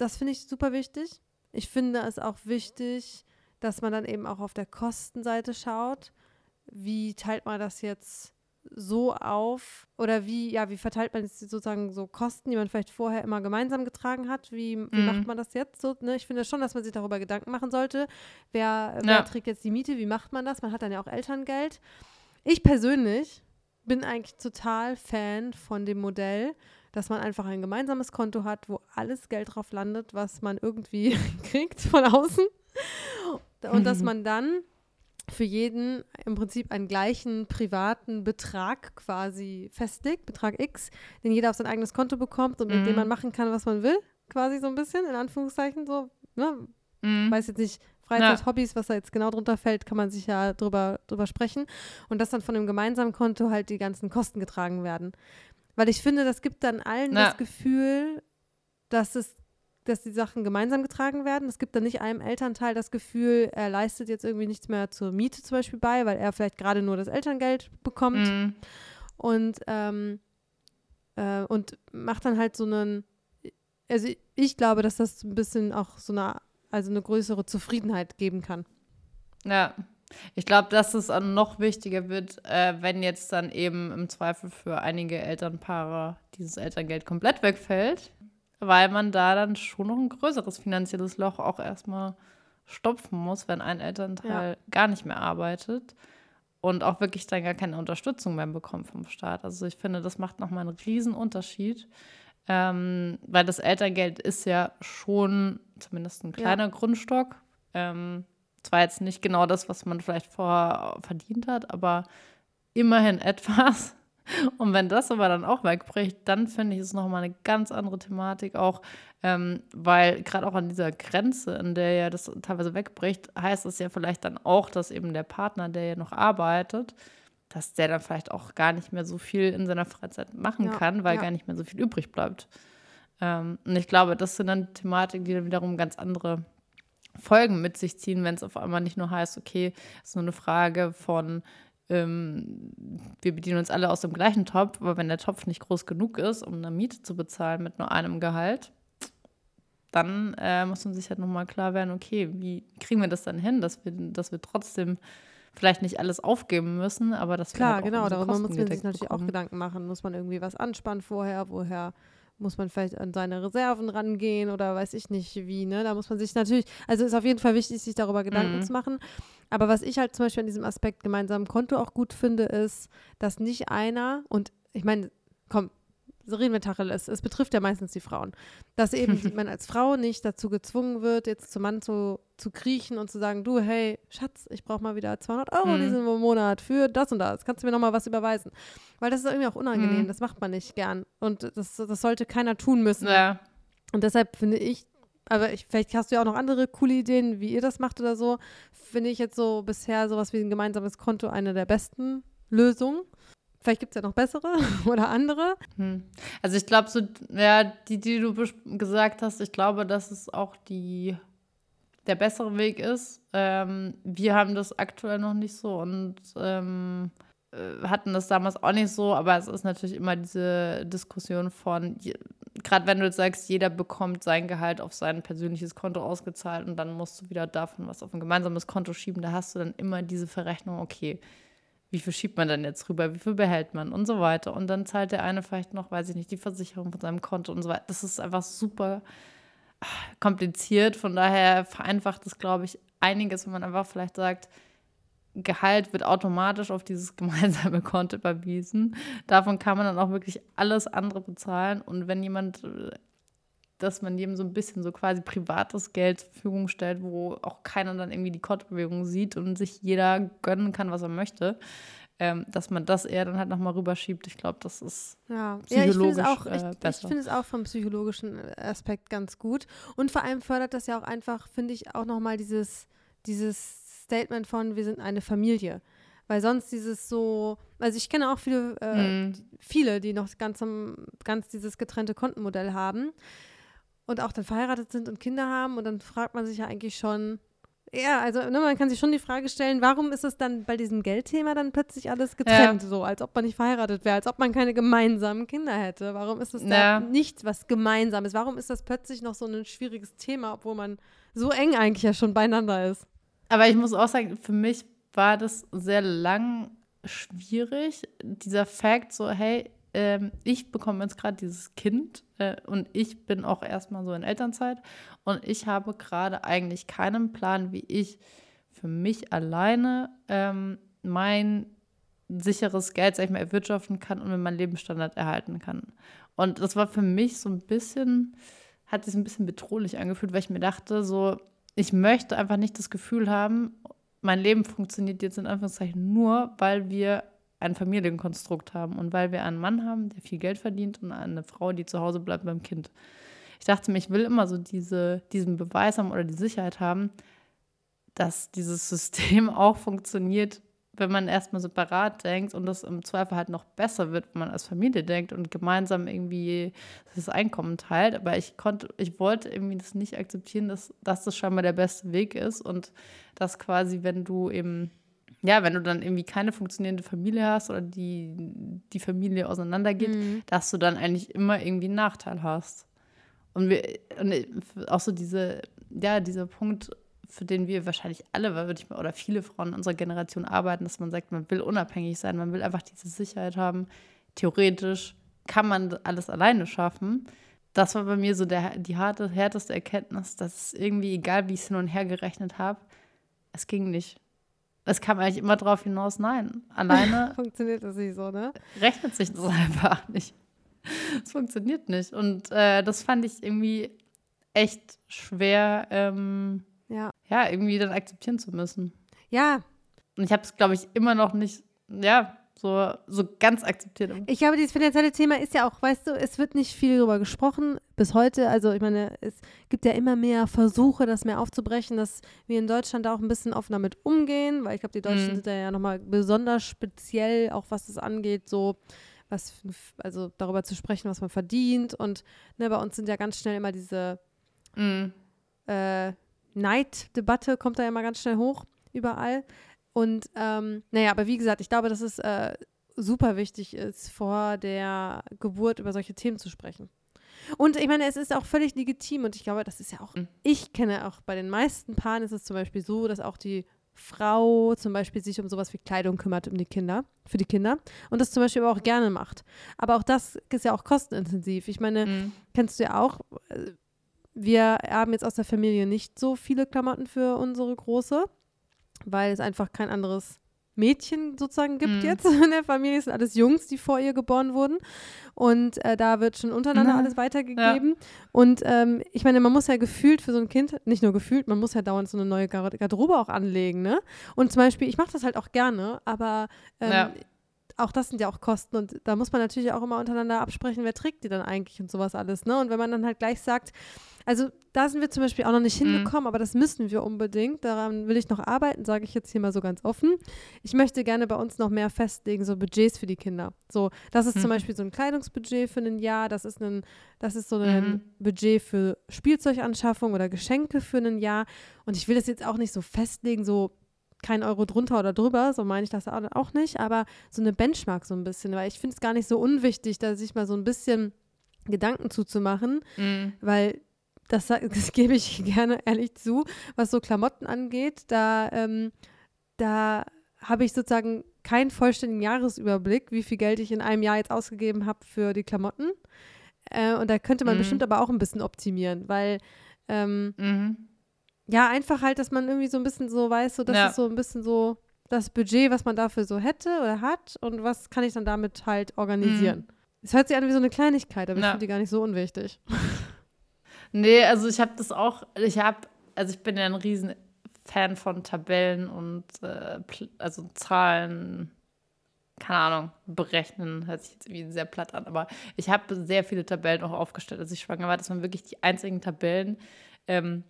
das finde ich super wichtig. Ich finde es auch wichtig, dass man dann eben auch auf der Kostenseite schaut. Wie teilt man das jetzt so auf? Oder wie, ja, wie verteilt man jetzt sozusagen so Kosten, die man vielleicht vorher immer gemeinsam getragen hat? Wie, wie Mhm. macht man das jetzt so? Ne? Ich finde schon, dass man sich darüber Gedanken machen sollte. Wer, wer Ja. trägt jetzt die Miete? Wie macht man das? Man hat dann ja auch Elterngeld. Ich persönlich bin eigentlich total Fan von dem Modell, dass man einfach ein gemeinsames Konto hat, wo alles Geld drauf landet, was man irgendwie kriegt von außen. Und dass Mhm. man dann für jeden im Prinzip einen gleichen privaten Betrag quasi festlegt, Betrag X, den jeder auf sein eigenes Konto bekommt und mit dem Mhm. man machen kann, was man will, quasi so ein bisschen, in Anführungszeichen so. Ne? Mhm. weiß jetzt nicht, Freizeit, Hobbys, was da jetzt genau drunter fällt, kann man sich ja drüber, drüber sprechen. Und dass dann von dem gemeinsamen Konto halt die ganzen Kosten getragen werden. Weil ich finde, das gibt dann allen Ja. das Gefühl, dass es dass die Sachen gemeinsam getragen werden. Es gibt dann nicht einem Elternteil das Gefühl, er leistet jetzt irgendwie nichts mehr zur Miete zum Beispiel bei, weil er vielleicht gerade nur das Elterngeld bekommt Mhm. und, ähm, äh, und macht dann halt so einen, also ich, ich glaube, dass das ein bisschen auch so eine, also eine größere Zufriedenheit geben kann. Ja. Ich glaube, dass es auch noch wichtiger wird, äh, wenn jetzt dann eben im Zweifel für einige Elternpaare dieses Elterngeld komplett wegfällt, weil man da dann schon noch ein größeres finanzielles Loch auch erstmal stopfen muss, wenn ein Elternteil gar nicht mehr arbeitet und auch wirklich dann gar keine Unterstützung mehr bekommt vom Staat. Also ich finde, das macht nochmal einen riesen Unterschied, ähm, weil das Elterngeld ist ja schon zumindest ein kleiner Grundstock. Ähm, zwar jetzt nicht genau das, was man vielleicht vorher verdient hat, aber immerhin etwas. Und wenn das aber dann auch wegbricht, dann finde ich es nochmal eine ganz andere Thematik auch, ähm, weil gerade auch an dieser Grenze, in der ja das teilweise wegbricht, heißt es ja vielleicht dann auch, dass eben der Partner, der ja noch arbeitet, dass der dann vielleicht auch gar nicht mehr so viel in seiner Freizeit machen Ja, kann, weil ja. gar nicht mehr so viel übrig bleibt. Ähm, und ich glaube, das sind dann Thematiken, die dann wiederum ganz andere Folgen mit sich ziehen, wenn es auf einmal nicht nur heißt, okay, es ist nur eine Frage von, ähm, wir bedienen uns alle aus dem gleichen Topf, aber wenn der Topf nicht groß genug ist, um eine Miete zu bezahlen mit nur einem Gehalt, dann äh, muss man sich halt nochmal klar werden, okay, wie kriegen wir das dann hin, dass wir, dass wir trotzdem vielleicht nicht alles aufgeben müssen, aber dass wir Klar, halt auch genau, darüber muss man sich natürlich auch bekommen. Gedanken machen. Muss man irgendwie was anspannen vorher? Woher, muss man vielleicht an seine Reserven rangehen oder weiß ich nicht wie, ne? Da muss man sich natürlich, also ist auf jeden Fall wichtig, sich darüber Gedanken Mhm. zu machen. Aber was ich halt zum Beispiel an diesem Aspekt gemeinsamen Konto auch gut finde, ist, dass nicht einer, und ich meine, komm, so reden wir Tacheles, es betrifft ja meistens die Frauen, dass eben man als Frau nicht dazu gezwungen wird, jetzt zum Mann zu, zu kriechen und zu sagen, du, hey, Schatz, ich brauche mal wieder 200 Euro Mhm. diesen Monat für das und das, kannst du mir noch mal was überweisen? Weil das ist irgendwie auch unangenehm, Mhm. das macht man nicht gern und das, das sollte keiner tun müssen. Ja. Und deshalb finde ich, aber ich, vielleicht hast du ja auch noch andere coole Ideen, wie ihr das macht oder so, finde ich jetzt so bisher sowas wie ein gemeinsames Konto eine der besten Lösungen. Vielleicht gibt es ja noch bessere oder andere. Hm. Also ich glaube, so, ja, die, die du gesagt hast, ich glaube, dass es auch die, der bessere Weg ist. Ähm, wir haben das aktuell noch nicht so und ähm, äh, hatten das damals auch nicht so, aber es ist natürlich immer diese Diskussion von, gerade wenn du jetzt sagst, jeder bekommt sein Gehalt auf sein persönliches Konto ausgezahlt und dann musst du wieder davon was auf ein gemeinsames Konto schieben, da hast du dann immer diese Verrechnung, okay, wie viel schiebt man dann jetzt rüber, wie viel behält man und so weiter. Und dann zahlt der eine vielleicht noch, weiß ich nicht, die Versicherung von seinem Konto und so weiter. Das ist einfach super ah, kompliziert. Von daher vereinfacht es, glaube ich, einiges, wenn man einfach vielleicht sagt, Gehalt wird automatisch auf dieses gemeinsame Konto überwiesen. Davon kann man dann auch wirklich alles andere bezahlen. Und wenn jemand, äh, dass man jedem so ein bisschen so quasi privates Geld zur Verfügung stellt, wo auch keiner dann irgendwie die Kontobewegung sieht und sich jeder gönnen kann, was er möchte, ähm, dass man das eher dann halt nochmal rüberschiebt. Ich glaube, das ist Ja, ja ich finde es Psychologisch, auch, äh, ich, ich finde es auch vom psychologischen Aspekt ganz gut. Und vor allem fördert das ja auch einfach, finde ich, auch nochmal dieses, dieses Statement von, wir sind eine Familie. Weil sonst dieses so, also ich kenne auch viele, äh, Mhm. viele, die noch ganz, ganz dieses getrennte Kontenmodell haben und auch dann verheiratet sind und Kinder haben und dann fragt man sich ja eigentlich schon, ja, also ne, man kann sich schon die Frage stellen, warum ist es dann bei diesem Geldthema dann plötzlich alles getrennt, so als ob man nicht verheiratet wäre, als ob man keine gemeinsamen Kinder hätte. Warum ist es Ja. da nicht was Gemeinsames? Warum ist das plötzlich noch so ein schwieriges Thema, obwohl man so eng eigentlich ja schon beieinander ist? Aber ich muss auch sagen, für mich war das sehr lang schwierig, dieser Fakt, so, hey, ähm, ich bekomme jetzt gerade dieses Kind äh, und ich bin auch erstmal so in Elternzeit und ich habe gerade eigentlich keinen Plan, wie ich für mich alleine ähm, mein sicheres Geld, sag ich mal, erwirtschaften kann und mir meinen Lebensstandard erhalten kann. Und das war für mich so ein bisschen, hat sich ein bisschen bedrohlich angefühlt, weil ich mir dachte, so, ich möchte einfach nicht das Gefühl haben, mein Leben funktioniert jetzt in Anführungszeichen nur, weil wir ein Familienkonstrukt haben und weil wir einen Mann haben, der viel Geld verdient und eine Frau, die zu Hause bleibt beim Kind. Ich dachte mir, ich will immer so diese, diesen Beweis haben oder die Sicherheit haben, dass dieses System auch funktioniert, wenn man erstmal separat denkt und das im Zweifel halt noch besser wird, wenn man als Familie denkt und gemeinsam irgendwie das Einkommen teilt. Aber ich konnte, ich wollte irgendwie das nicht akzeptieren, dass, dass das scheinbar der beste Weg ist und dass quasi, wenn du eben, ja, wenn du dann irgendwie keine funktionierende Familie hast oder die, die Familie auseinandergeht, Mhm. dass du dann eigentlich immer irgendwie einen Nachteil hast. Und, wir, und auch so diese, ja, dieser Punkt, für den wir wahrscheinlich alle, würde ich mal, oder viele Frauen in unserer Generation arbeiten, dass man sagt, man will unabhängig sein, man will einfach diese Sicherheit haben. Theoretisch kann man alles alleine schaffen. Das war bei mir so der, die harte, härteste Erkenntnis, dass es irgendwie, egal wie ich es hin und her gerechnet habe, es ging nicht. Es kam eigentlich immer darauf hinaus, nein, alleine Funktioniert das nicht so, ne? rechnet sich das einfach nicht. Es funktioniert nicht. Und äh, das fand ich irgendwie echt schwer, ähm, Ja. ja, irgendwie dann akzeptieren zu müssen. Ja, Und ich habe es, glaube ich, immer noch nicht, ja, so, so ganz akzeptiert. Ich glaube, dieses finanzielle Thema ist ja auch, weißt du, es wird nicht viel darüber gesprochen bis heute. Also ich meine, es gibt ja immer mehr Versuche, das mehr aufzubrechen, dass wir in Deutschland da auch ein bisschen offener mit umgehen, weil ich glaube, die Deutschen Mhm. sind da ja nochmal besonders speziell, auch was das angeht, so was, also darüber zu sprechen, was man verdient. Und ne, bei uns sind ja ganz schnell immer diese Mhm. äh, Neiddebatte kommt da ja immer ganz schnell hoch, überall. Und ähm, naja, aber wie gesagt, ich glaube, dass es äh, super wichtig ist, vor der Geburt über solche Themen zu sprechen. Und ich meine, es ist auch völlig legitim und ich glaube, das ist ja auch, Mhm. ich kenne auch bei den meisten Paaren ist es zum Beispiel so, dass auch die Frau zum Beispiel sich um sowas wie Kleidung kümmert um die Kinder, für die Kinder und das zum Beispiel aber auch gerne macht. Aber auch das ist ja auch kostenintensiv. Ich meine, Mhm. kennst du ja auch, äh, wir haben jetzt aus der Familie nicht so viele Klamotten für unsere Große, weil es einfach kein anderes Mädchen sozusagen gibt Mhm. jetzt in der Familie. Es sind alles Jungs, die vor ihr geboren wurden. Und äh, da wird schon untereinander Mhm. alles weitergegeben. Und ähm, ich meine, man muss ja gefühlt für so ein Kind, nicht nur gefühlt, man muss ja dauernd so eine neue Gar- Garderobe auch anlegen. Ne? Und zum Beispiel, ich mache das halt auch gerne, aber ähm, Ja. Auch das sind ja auch Kosten und da muss man natürlich auch immer untereinander absprechen, wer trägt die dann eigentlich und sowas alles, ne? Und wenn man dann halt gleich sagt, also da sind wir zum Beispiel auch noch nicht Mhm. hingekommen, aber das müssen wir unbedingt, daran will ich noch arbeiten, sage ich jetzt hier mal so ganz offen. Ich möchte gerne bei uns noch mehr festlegen, so Budgets für die Kinder. So, das ist zum Mhm. Beispiel so ein Kleidungsbudget für ein Jahr, das ist ein, das ist so ein Mhm. Budget für Spielzeuganschaffung oder Geschenke für ein Jahr. Und ich will das jetzt auch nicht so festlegen, so kein Euro drunter oder drüber, so meine ich das au- auch nicht, aber so eine Benchmark so ein bisschen, weil ich finde es gar nicht so unwichtig, da sich mal so ein bisschen Gedanken zuzumachen, Mhm. weil das, das gebe ich gerne ehrlich zu, was so Klamotten angeht, da, ähm, da habe ich sozusagen keinen vollständigen Jahresüberblick, wie viel Geld ich in einem Jahr jetzt ausgegeben habe für die Klamotten. Äh, und da könnte man Mhm. bestimmt aber auch ein bisschen optimieren, weil ähm, Mhm. Ja, einfach halt, dass man irgendwie so ein bisschen so weiß, so das Ja. ist so ein bisschen so das Budget, was man dafür so hätte oder hat und was kann ich dann damit halt organisieren. Es hört sich an wie so eine Kleinigkeit, aber ich Mhm. Ja. finde die gar nicht so unwichtig. Nee, also ich habe das auch, ich habe, also ich bin ja ein riesen Fan von Tabellen und äh, also Zahlen, keine Ahnung, berechnen, hört sich jetzt irgendwie sehr platt an, aber ich habe sehr viele Tabellen auch aufgestellt, als ich schwanger war. Das waren wirklich die einzigen Tabellen, ähm,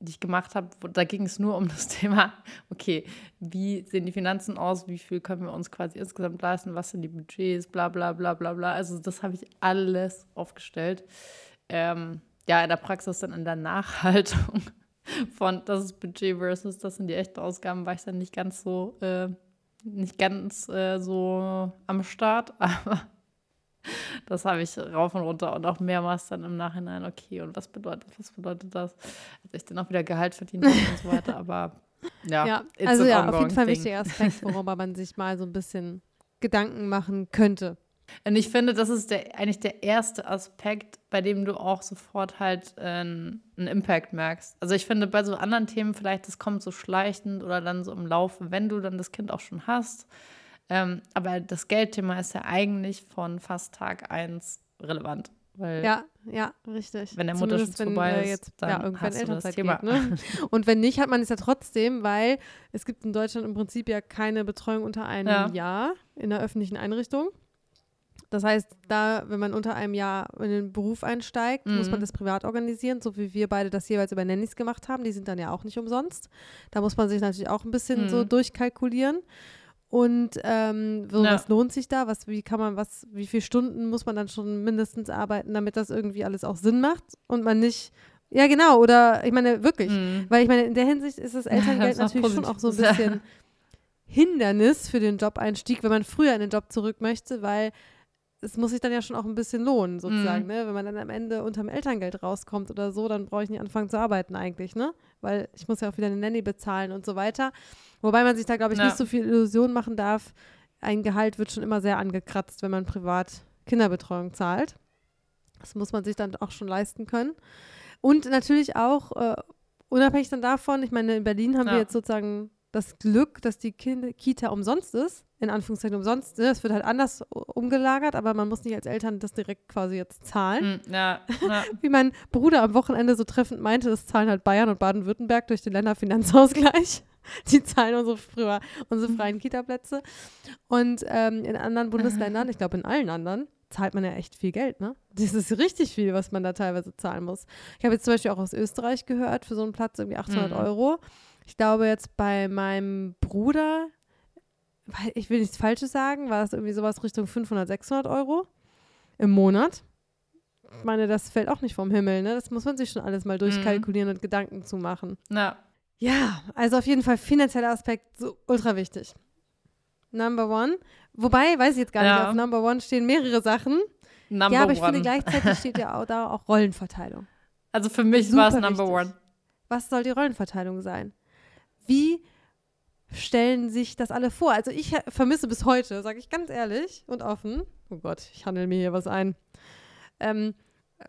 die ich gemacht habe. Da ging es nur um das Thema, okay, wie sehen die Finanzen aus, wie viel können wir uns quasi insgesamt leisten, was sind die Budgets, bla bla bla bla bla. Also das habe ich alles aufgestellt. Ähm, ja, in der Praxis dann in der Nachhaltung von das ist Budget versus das sind die echten Ausgaben, war ich dann nicht ganz so, äh, nicht ganz äh, so am Start, aber das habe ich rauf und runter und auch mehrmals dann im Nachhinein, okay, und was bedeutet, was bedeutet das? Als ich dann auch wieder Gehalt verdient habe und so weiter, aber ja, Ja, also ja, auf jeden Fall ein wichtiger Aspekt, worüber man sich mal so ein bisschen Gedanken machen könnte. Und ich finde, das ist der, eigentlich der erste Aspekt, bei dem du auch sofort halt äh, einen Impact merkst. Also ich finde, bei so anderen Themen vielleicht, das kommt so schleichend oder dann so im Laufe, wenn du dann das Kind auch schon hast. Ähm, aber das Geldthema ist ja eigentlich von fast Tag eins relevant. Weil Ja, ja, richtig. Wenn der Mutterschutz vorbei äh, ist, jetzt, dann ja, irgendwann hast du das Thema. geht. Ne? Und wenn nicht, hat man es ja trotzdem, weil es gibt in Deutschland im Prinzip ja keine Betreuung unter einem Ja. Jahr in der öffentlichen Einrichtung. Das heißt, da, wenn man unter einem Jahr in den Beruf einsteigt, muss man Mhm. das privat organisieren, so wie wir beide das jeweils über Nannies gemacht haben. Die sind dann ja auch nicht umsonst. Da muss man sich natürlich auch ein bisschen so Mhm. durchkalkulieren. Und ähm, so, Ja. was lohnt sich da? Was, wie kann man, was, wie viele Stunden muss man dann schon mindestens arbeiten, damit das irgendwie alles auch Sinn macht und man nicht, ja genau, oder ich meine wirklich, Mhm. weil ich meine, in der Hinsicht ist das Elterngeld das was natürlich schon auch so ein ja. bisschen Hindernis für den Jobeinstieg, wenn man früher in den Job zurück möchte, weil es muss sich dann ja schon auch ein bisschen lohnen, sozusagen, Mhm. ne? Wenn man dann am Ende unterm Elterngeld rauskommt oder so, dann brauche ich nicht anfangen zu arbeiten eigentlich, ne? Weil ich muss ja auch wieder eine Nanny bezahlen und so weiter. Wobei man sich da, glaube ich, Ja. nicht so viel Illusion machen darf. Ein Gehalt wird schon immer sehr angekratzt, wenn man privat Kinderbetreuung zahlt. Das muss man sich dann auch schon leisten können. Und natürlich auch, äh, unabhängig dann davon, ich meine, in Berlin haben wir Ja. jetzt sozusagen das Glück, dass die kind Kita umsonst ist, in Anführungszeichen umsonst. Ne? Es wird halt anders umgelagert, aber man muss nicht als Eltern das direkt quasi jetzt zahlen. Mhm. Ja, ja. Wie mein Bruder am Wochenende so treffend meinte, das zahlen halt Bayern und Baden-Württemberg durch den Länderfinanzausgleich. Die zahlen unsere, früher, unsere freien Kita-Plätze. Und ähm, in anderen Bundesländern, ich glaube in allen anderen, zahlt man ja echt viel Geld, ne? Das ist richtig viel, was man da teilweise zahlen muss. Ich habe jetzt zum Beispiel auch aus Österreich gehört, für so einen Platz irgendwie 800 Mhm. Euro. Ich glaube jetzt bei meinem Bruder, weil ich will nichts Falsches sagen, war das irgendwie sowas Richtung 500, 600 Euro im Monat. Ich meine, das fällt auch nicht vom Himmel, ne? Das muss man sich schon alles mal durchkalkulieren und Gedanken zu machen. ja. Ja, also auf jeden Fall finanzieller Aspekt so ultra wichtig. Number one. Wobei, weiß ich jetzt gar nicht, Ja. auf Number one stehen mehrere Sachen. Number ja, aber ich one. finde gleichzeitig steht ja auch da auch Rollenverteilung. also für mich war es Number wichtig. one. Was soll die Rollenverteilung sein? Wie stellen sich das alle vor. Also ich vermisse bis heute, sage ich ganz ehrlich und offen. Oh Gott, ich handel mir hier was ein. Ähm,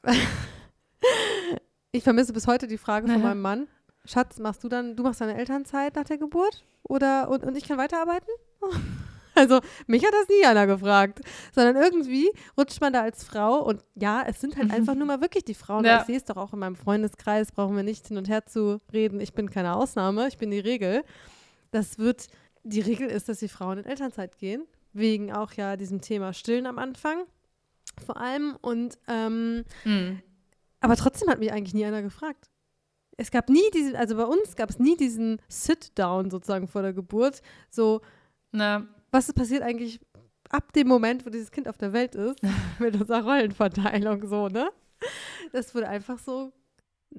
ich vermisse bis heute die Frage von meinem Mann. Schatz, machst du dann, du machst deine Elternzeit nach der Geburt? Oder und, und ich kann weiterarbeiten? Also, mich hat das nie einer gefragt. Sondern irgendwie rutscht man da als Frau und ja, es sind halt einfach nur mal wirklich die Frauen. Ja. Ich sehe es doch auch in meinem Freundeskreis, brauchen wir nicht hin und her zu reden. Ich bin keine Ausnahme, ich bin die Regel. Das wird, die Regel ist, dass die Frauen in Elternzeit gehen. Wegen auch ja diesem Thema Stillen am Anfang. Vor allem. Und ähm, Mhm. aber trotzdem hat mich eigentlich nie einer gefragt. Es gab nie diesen, also bei uns gab es nie diesen Sit-Down sozusagen vor der Geburt. So, Na, was ist passiert eigentlich ab dem Moment, wo dieses Kind auf der Welt ist, mit unserer Rollenverteilung so, ne? Das wurde einfach so,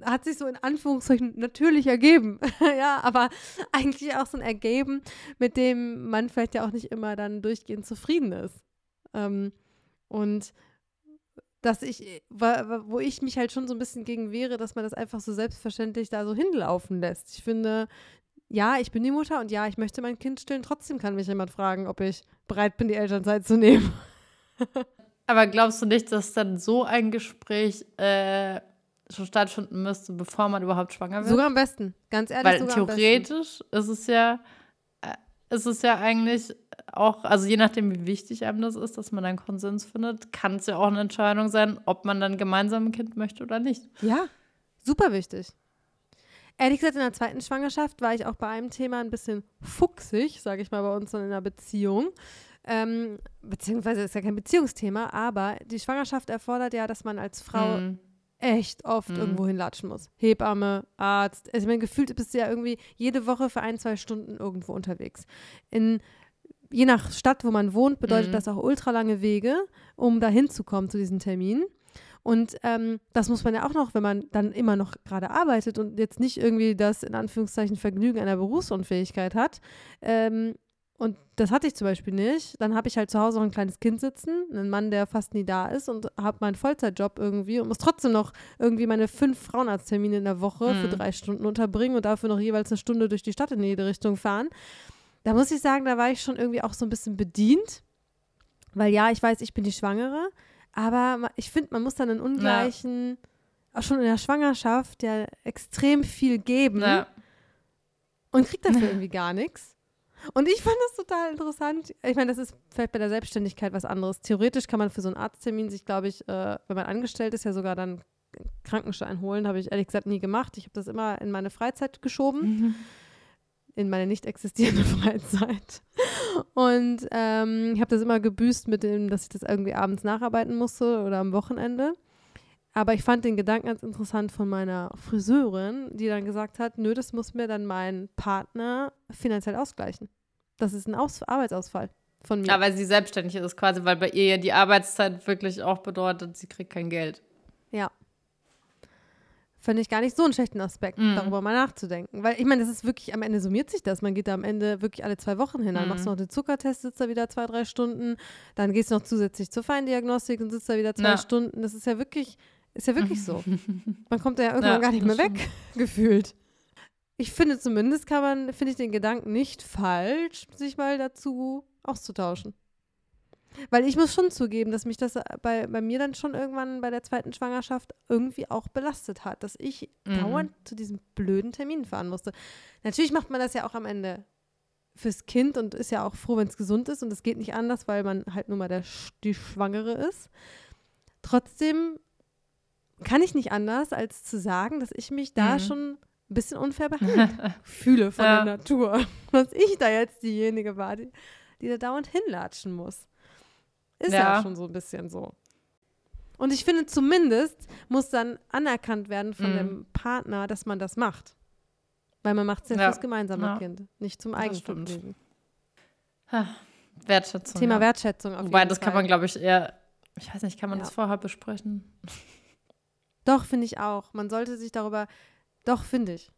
hat sich so in Anführungszeichen natürlich ergeben. ja, aber eigentlich auch so ein Ergeben, mit dem man vielleicht ja auch nicht immer dann durchgehend zufrieden ist. Ähm, und dass ich, wo ich mich halt schon so ein bisschen gegen wehre, dass man das einfach so selbstverständlich da so hinlaufen lässt. Ich finde, ja, ich bin die Mutter und ja, ich möchte mein Kind stillen. Trotzdem kann mich jemand fragen, ob ich bereit bin, die Elternzeit zu nehmen. aber glaubst du nicht, dass dann so ein Gespräch äh, schon stattfinden müsste, bevor man überhaupt schwanger wird? Sogar am besten, ganz ehrlich. Weil sogar am besten. theoretisch ist es ja, äh, ist es ja eigentlich auch, also je nachdem, wie wichtig einem das ist, dass man einen Konsens findet, kann es ja auch eine Entscheidung sein, ob man dann gemeinsam ein Kind möchte oder nicht. Ja, super wichtig. Ehrlich gesagt, in der zweiten Schwangerschaft war ich auch bei einem Thema ein bisschen fuchsig, sage ich mal, bei uns in einer Beziehung. Ähm, beziehungsweise ist ja kein Beziehungsthema, aber die Schwangerschaft erfordert ja, dass man als Frau Mhm. echt oft Mhm. irgendwo hinlatschen muss. Hebamme, Arzt. Also ich meine, gefühlt bist du ja irgendwie jede Woche für ein, zwei Stunden irgendwo unterwegs. In, je nach Stadt, wo man wohnt, bedeutet Mhm. das auch ultralange Wege, um da hinzukommen zu diesen Terminen. Und ähm, das muss man ja auch noch, wenn man dann immer noch gerade arbeitet und jetzt nicht irgendwie das in Anführungszeichen Vergnügen einer Berufsunfähigkeit hat. Ähm, und das hatte ich zum Beispiel nicht. Dann habe ich halt zu Hause noch ein kleines Kind sitzen, einen Mann, der fast nie da ist und habe meinen Vollzeitjob irgendwie und muss trotzdem noch irgendwie meine fünf Frauenarzttermine in der Woche für Mhm. drei Stunden unterbringen und dafür noch jeweils eine Stunde durch die Stadt in jede Richtung fahren. Da muss ich sagen, da war ich schon irgendwie auch so ein bisschen bedient. Weil ja, ich weiß, ich bin die Schwangere, aber ich finde, man muss dann in ungleichen, auch schon in der Schwangerschaft, ja extrem viel geben Ja. und kriegt dafür irgendwie gar nichts. Und ich fand das total interessant. Ich meine, das ist vielleicht bei der Selbstständigkeit was anderes. Theoretisch kann man für so einen Arzttermin sich, glaube ich, äh, wenn man angestellt ist, ja sogar dann Krankenschein holen. Habe ich ehrlich gesagt nie gemacht. Ich habe das immer in meine Freizeit geschoben Mhm. In meine nicht existierende Freizeit. Und ähm, ich habe das immer gebüßt mit dem, dass ich das irgendwie abends nacharbeiten musste oder am Wochenende. Aber ich fand den Gedanken ganz interessant von meiner Friseurin, die dann gesagt hat, nö, das muss mir dann mein Partner finanziell ausgleichen. Das ist ein Aus Arbeitsausfall von mir. Ja, weil sie selbstständig ist quasi, weil bei ihr ja die Arbeitszeit wirklich auch bedeutet, sie kriegt kein Geld. Ja. Finde ich gar nicht so einen schlechten Aspekt, Mhm. darüber mal nachzudenken. Weil ich meine, das ist wirklich, am Ende summiert sich das. Man geht da am Ende wirklich alle zwei Wochen hin. Dann Mhm. machst du noch den Zuckertest, sitzt da wieder zwei, drei Stunden. Dann gehst du noch zusätzlich zur Feindiagnostik und sitzt da wieder zwei Ja. Stunden. Das ist ja wirklich, ist ja wirklich so. Man kommt da ja irgendwann Ja, gar nicht mehr weg, gefühlt. Ich finde zumindest kann man, finde ich den Gedanken nicht falsch, sich mal dazu auszutauschen. Weil ich muss schon zugeben, dass mich das bei, bei mir dann schon irgendwann bei der zweiten Schwangerschaft irgendwie auch belastet hat, dass ich Mhm. dauernd zu diesem blöden Termin fahren musste. Natürlich macht man das ja auch am Ende fürs Kind und ist ja auch froh, wenn es gesund ist und es geht nicht anders, weil man halt nun mal der, die Schwangere ist. Trotzdem kann ich nicht anders, als zu sagen, dass ich mich da Mhm. schon ein bisschen unfair behandelt fühle von Ja. der Natur. Dass ich da jetzt diejenige war, die, die da dauernd hinlatschen muss. Ist ja. Ja. schon so ein bisschen so. Und ich finde, zumindest muss dann anerkannt werden von Mhm. dem Partner, dass man das macht. Weil man macht es ja, Ja. fürs gemeinsame Ja. Kind, nicht zum. Eigenvergnügen. Wertschätzung. Thema ja. Wertschätzung auf Wobei, das Fall. kann man, glaube ich, eher, ich weiß nicht, kann man das vorher besprechen? Doch, finde ich auch. Man sollte sich darüber, doch, finde ich.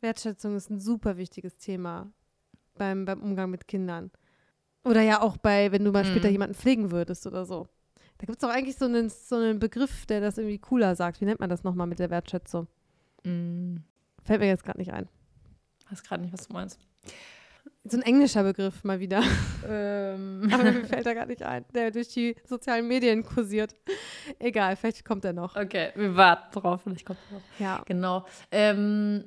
Wertschätzung ist ein super wichtiges Thema beim, beim Umgang mit Kindern. Oder ja auch bei, wenn du mal später Mhm. jemanden pflegen würdest oder so. Da gibt es doch eigentlich so einen, so einen Begriff, der das irgendwie cooler sagt. Wie nennt man das nochmal mit der Wertschätzung? Mm, Fällt mir jetzt gerade nicht ein. weiß gerade nicht, was du meinst. So ein englischer Begriff mal wieder. Ähm. Aber mir fällt da gar nicht ein, der durch die sozialen Medien kursiert. Egal, vielleicht kommt er noch. Okay, wir warten drauf, vielleicht kommt er noch. Ja. Genau. Ähm,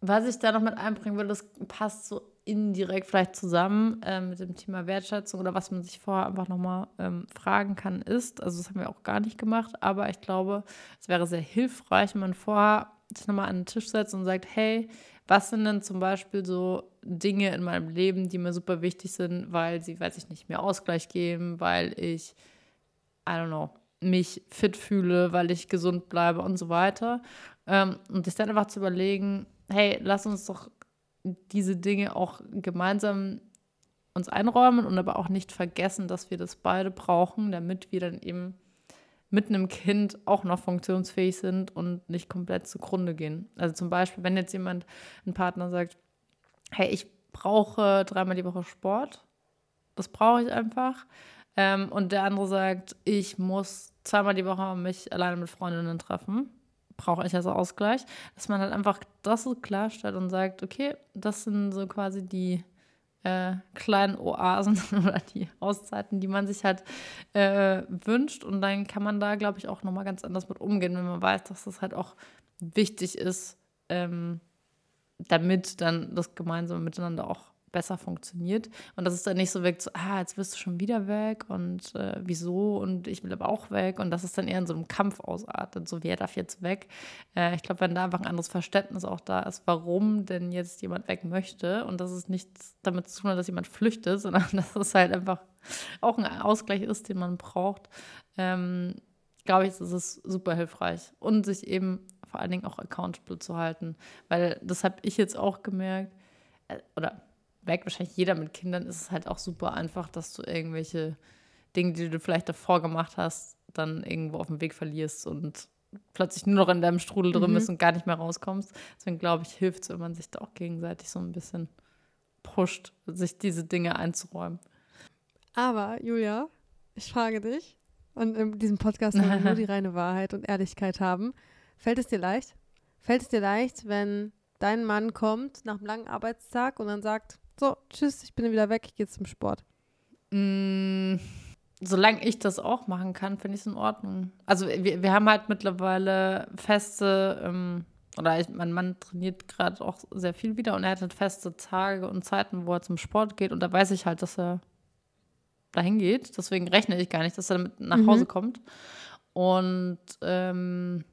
was ich da noch mit einbringen will, das passt so indirekt vielleicht zusammen äh, mit dem Thema Wertschätzung oder was man sich vorher einfach nochmal ähm, fragen kann, ist, also das haben wir auch gar nicht gemacht, aber ich glaube, es wäre sehr hilfreich, wenn man vorher sich nochmal an den Tisch setzt und sagt, hey, was sind denn zum Beispiel so Dinge in meinem Leben, die mir super wichtig sind, weil sie, weiß ich nicht, mir Ausgleich geben, weil ich, I don't know, mich fit fühle, weil ich gesund bleibe und so weiter. Ähm, und sich dann einfach zu überlegen, hey, lass uns doch diese Dinge auch gemeinsam uns einräumen und aber auch nicht vergessen, dass wir das beide brauchen, damit wir dann eben mit einem Kind auch noch funktionsfähig sind und nicht komplett zugrunde gehen. Also zum Beispiel, wenn jetzt jemand, ein Partner sagt, hey, ich brauche dreimal die Woche Sport, das brauche ich einfach. Ähm, und der andere sagt, ich muss zweimal die Woche mich alleine mit Freundinnen treffen, brauche ich als Ausgleich, dass man halt einfach das so klarstellt und sagt, okay, das sind so quasi die äh, kleinen Oasen oder die Auszeiten, die man sich halt äh, wünscht. Und dann kann man da, glaube ich, auch nochmal ganz anders mit umgehen, wenn man weiß, dass das halt auch wichtig ist, ähm, damit dann das gemeinsame Miteinander auch besser funktioniert. Und dass es dann nicht so wirkt, so, ah, jetzt wirst du schon wieder weg und äh, wieso und ich will aber auch weg. Und dass es dann eher in so einem Kampf ausartet, so wer darf jetzt weg. Äh, ich glaube, wenn da einfach ein anderes Verständnis auch da ist, warum denn jetzt jemand weg möchte und dass es nichts damit zu tun hat, dass jemand flüchtet, sondern dass es halt einfach auch ein Ausgleich ist, den man braucht, ähm, glaube ich, ist es super hilfreich. Und sich eben vor allen Dingen auch accountable zu halten. Weil das habe ich jetzt auch gemerkt, äh, oder merkt wahrscheinlich jeder mit Kindern, ist es halt auch super einfach, dass du irgendwelche Dinge, die du vielleicht davor gemacht hast, dann irgendwo auf dem Weg verlierst und plötzlich nur noch in deinem Strudel drin mhm. bist und gar nicht mehr rauskommst. Deswegen glaube ich, hilft es, wenn man sich da auch gegenseitig so ein bisschen pusht, sich diese Dinge einzuräumen. Aber, Julia, ich frage dich, und in diesem Podcast wollen wir nur die reine Wahrheit und Ehrlichkeit haben. Fällt es dir leicht? Fällt es dir leicht, wenn dein Mann kommt nach einem langen Arbeitstag und dann sagt, so, tschüss, ich bin wieder weg, ich gehe zum Sport. Mm, solange ich das auch machen kann, finde ich es in Ordnung. Also wir, wir haben halt mittlerweile feste, ähm, oder ich, mein Mann trainiert gerade auch sehr viel wieder und er hat halt feste Tage und Zeiten, wo er zum Sport geht und da weiß ich halt, dass er dahin geht. Deswegen rechne ich gar nicht, dass er damit nach Hause mhm. kommt. Und ähm,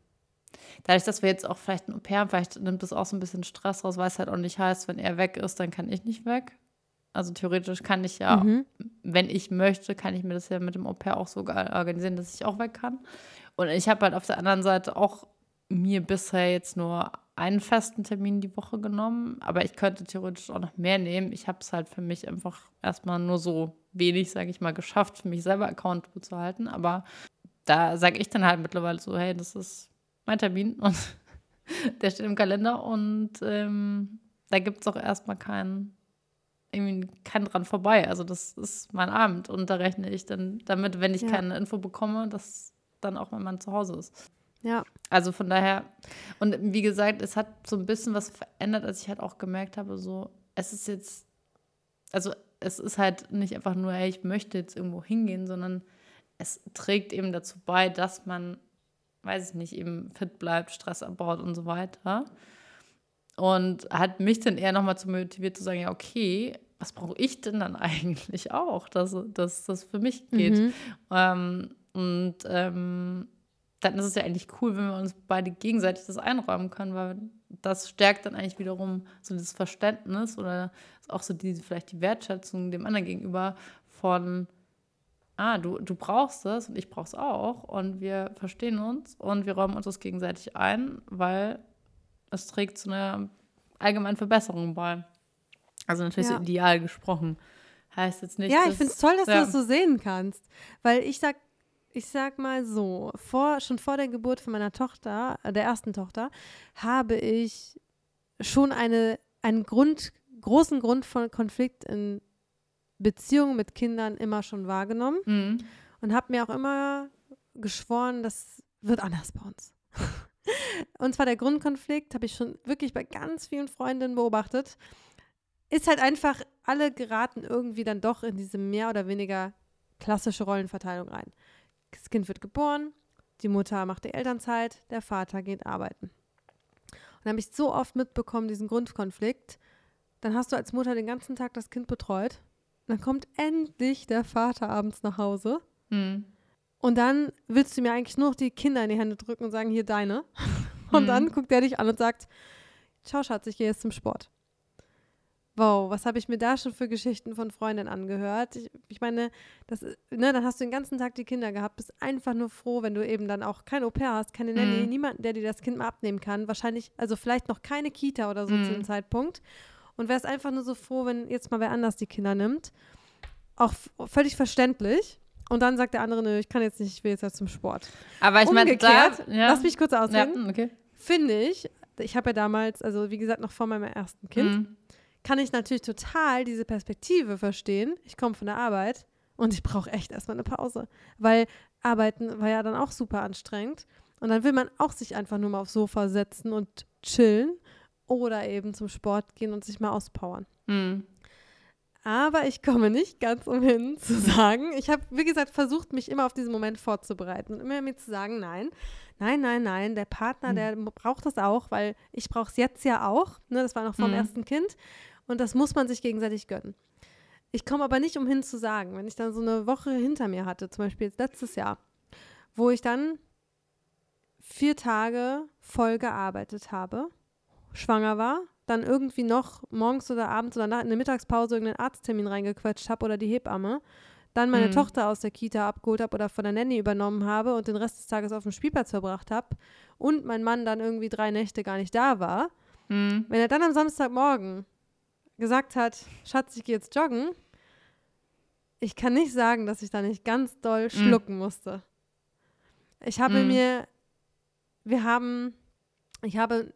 dadurch, dass wir jetzt auch vielleicht ein Au-pair haben, vielleicht nimmt das auch so ein bisschen Stress raus, weil es halt auch nicht heißt, wenn er weg ist, dann kann ich nicht weg. Also theoretisch kann ich ja, mhm. wenn ich möchte, kann ich mir das ja mit dem Au-pair auch so organisieren, dass ich auch weg kann. Und ich habe halt auf der anderen Seite auch mir bisher jetzt nur einen festen Termin die Woche genommen, aber ich könnte theoretisch auch noch mehr nehmen. Ich habe es halt für mich einfach erstmal nur so wenig, sage ich mal, geschafft, für mich selber accountable zu halten. Aber da sage ich dann halt mittlerweile so, hey, das ist mein Termin und der steht im Kalender und ähm, da gibt es auch erstmal keinen irgendwie kein dran vorbei. Also das ist mein Abend und da rechne ich dann damit, wenn ich ja. keine Info bekomme, dass dann auch mein Mann zu Hause ist. Ja. Also von daher, und wie gesagt, es hat so ein bisschen was verändert, als ich halt auch gemerkt habe, so, es ist jetzt, also es ist halt nicht einfach nur, hey, ich möchte jetzt irgendwo hingehen, sondern es trägt eben dazu bei, dass man weiß ich nicht, eben fit bleibt, Stress abbaut und so weiter. Und hat mich dann eher nochmal zu motiviert zu sagen, ja, okay, was brauche ich denn dann eigentlich auch, dass, dass das für mich geht? Mhm. Ähm, und ähm, dann ist es ja eigentlich cool, wenn wir uns beide gegenseitig das einräumen können, weil das stärkt dann eigentlich wiederum so das Verständnis oder auch so die, vielleicht die Wertschätzung dem anderen gegenüber von, ah, du, du brauchst es und ich brauche es auch und wir verstehen uns und wir räumen uns das gegenseitig ein, weil es trägt zu einer allgemeinen Verbesserung bei. Also natürlich ja. so ideal gesprochen. Heißt jetzt nicht. Ja, ich finde es toll, dass ja. du das so sehen kannst. Weil ich sag, ich sag mal so, vor, schon vor der Geburt von meiner Tochter, äh, der ersten Tochter, habe ich schon eine, einen Grund, großen Grund von Konflikt in Beziehungen mit Kindern immer schon wahrgenommen mhm. und habe mir auch immer geschworen, das wird anders bei uns. und zwar der Grundkonflikt habe ich schon wirklich bei ganz vielen Freundinnen beobachtet. ist halt einfach, alle geraten irgendwie dann doch in diese mehr oder weniger klassische Rollenverteilung rein. Das Kind wird geboren, die Mutter macht die Elternzeit, der Vater geht arbeiten. Und habe ich so oft mitbekommen, diesen Grundkonflikt. Dann hast du als Mutter den ganzen Tag das Kind betreut. Dann kommt endlich der Vater abends nach Hause. Hm. Und dann willst du mir eigentlich nur noch die Kinder in die Hände drücken und sagen, hier deine. Und Mhm. dann guckt er dich an und sagt, ciao Schatz, ich gehe jetzt zum Sport. Wow, was habe ich mir da schon für Geschichten von Freundinnen angehört? Ich, ich meine, das, ne, dann hast du den ganzen Tag die Kinder gehabt, bist einfach nur froh, wenn du eben dann auch kein Au-pair hast, keine Nanny, Mhm. niemanden, der dir das Kind mal abnehmen kann. Wahrscheinlich, also vielleicht noch keine Kita oder so Mhm. zu dem Zeitpunkt. Und wärst einfach nur so froh, wenn jetzt mal wer anders die Kinder nimmt. Auch völlig verständlich. Und dann sagt der andere, nö, ich kann jetzt nicht, ich will jetzt halt zum Sport. Aber ich meine, ja, lass mich kurz ja, ausreden, okay. finde ich, ich habe ja damals, also wie gesagt, noch vor meinem ersten Kind, Hm. kann ich natürlich total diese Perspektive verstehen. Ich komme von der Arbeit und ich brauche echt erstmal eine Pause, weil Arbeiten war ja dann auch super anstrengend. Und dann will man auch sich einfach nur mal aufs Sofa setzen und chillen oder eben zum Sport gehen und sich mal auspowern. Hm. Aber ich komme nicht ganz umhin zu sagen, ich habe, wie gesagt, versucht, mich immer auf diesen Moment vorzubereiten und immer mir zu sagen, nein, nein, nein, nein, der Partner, Mhm. der braucht das auch, weil ich brauche es jetzt ja auch. Ne, das war noch vom Mhm. ersten Kind und das muss man sich gegenseitig gönnen. Ich komme aber nicht umhin zu sagen, wenn ich dann so eine Woche hinter mir hatte, zum Beispiel jetzt letztes Jahr, wo ich dann vier Tage voll gearbeitet habe, schwanger war, dann irgendwie noch morgens oder abends oder nach, in der Mittagspause irgendeinen Arzttermin reingequetscht habe oder die Hebamme, dann meine Mhm. Tochter aus der Kita abgeholt habe oder von der Nanny übernommen habe und den Rest des Tages auf dem Spielplatz verbracht habe und mein Mann dann irgendwie drei Nächte gar nicht da war, Hm. wenn er dann am Samstagmorgen gesagt hat, Schatz, ich gehe jetzt joggen, ich kann nicht sagen, dass ich da nicht ganz doll schlucken musste. Ich habe Mm. mir, wir haben, ich habe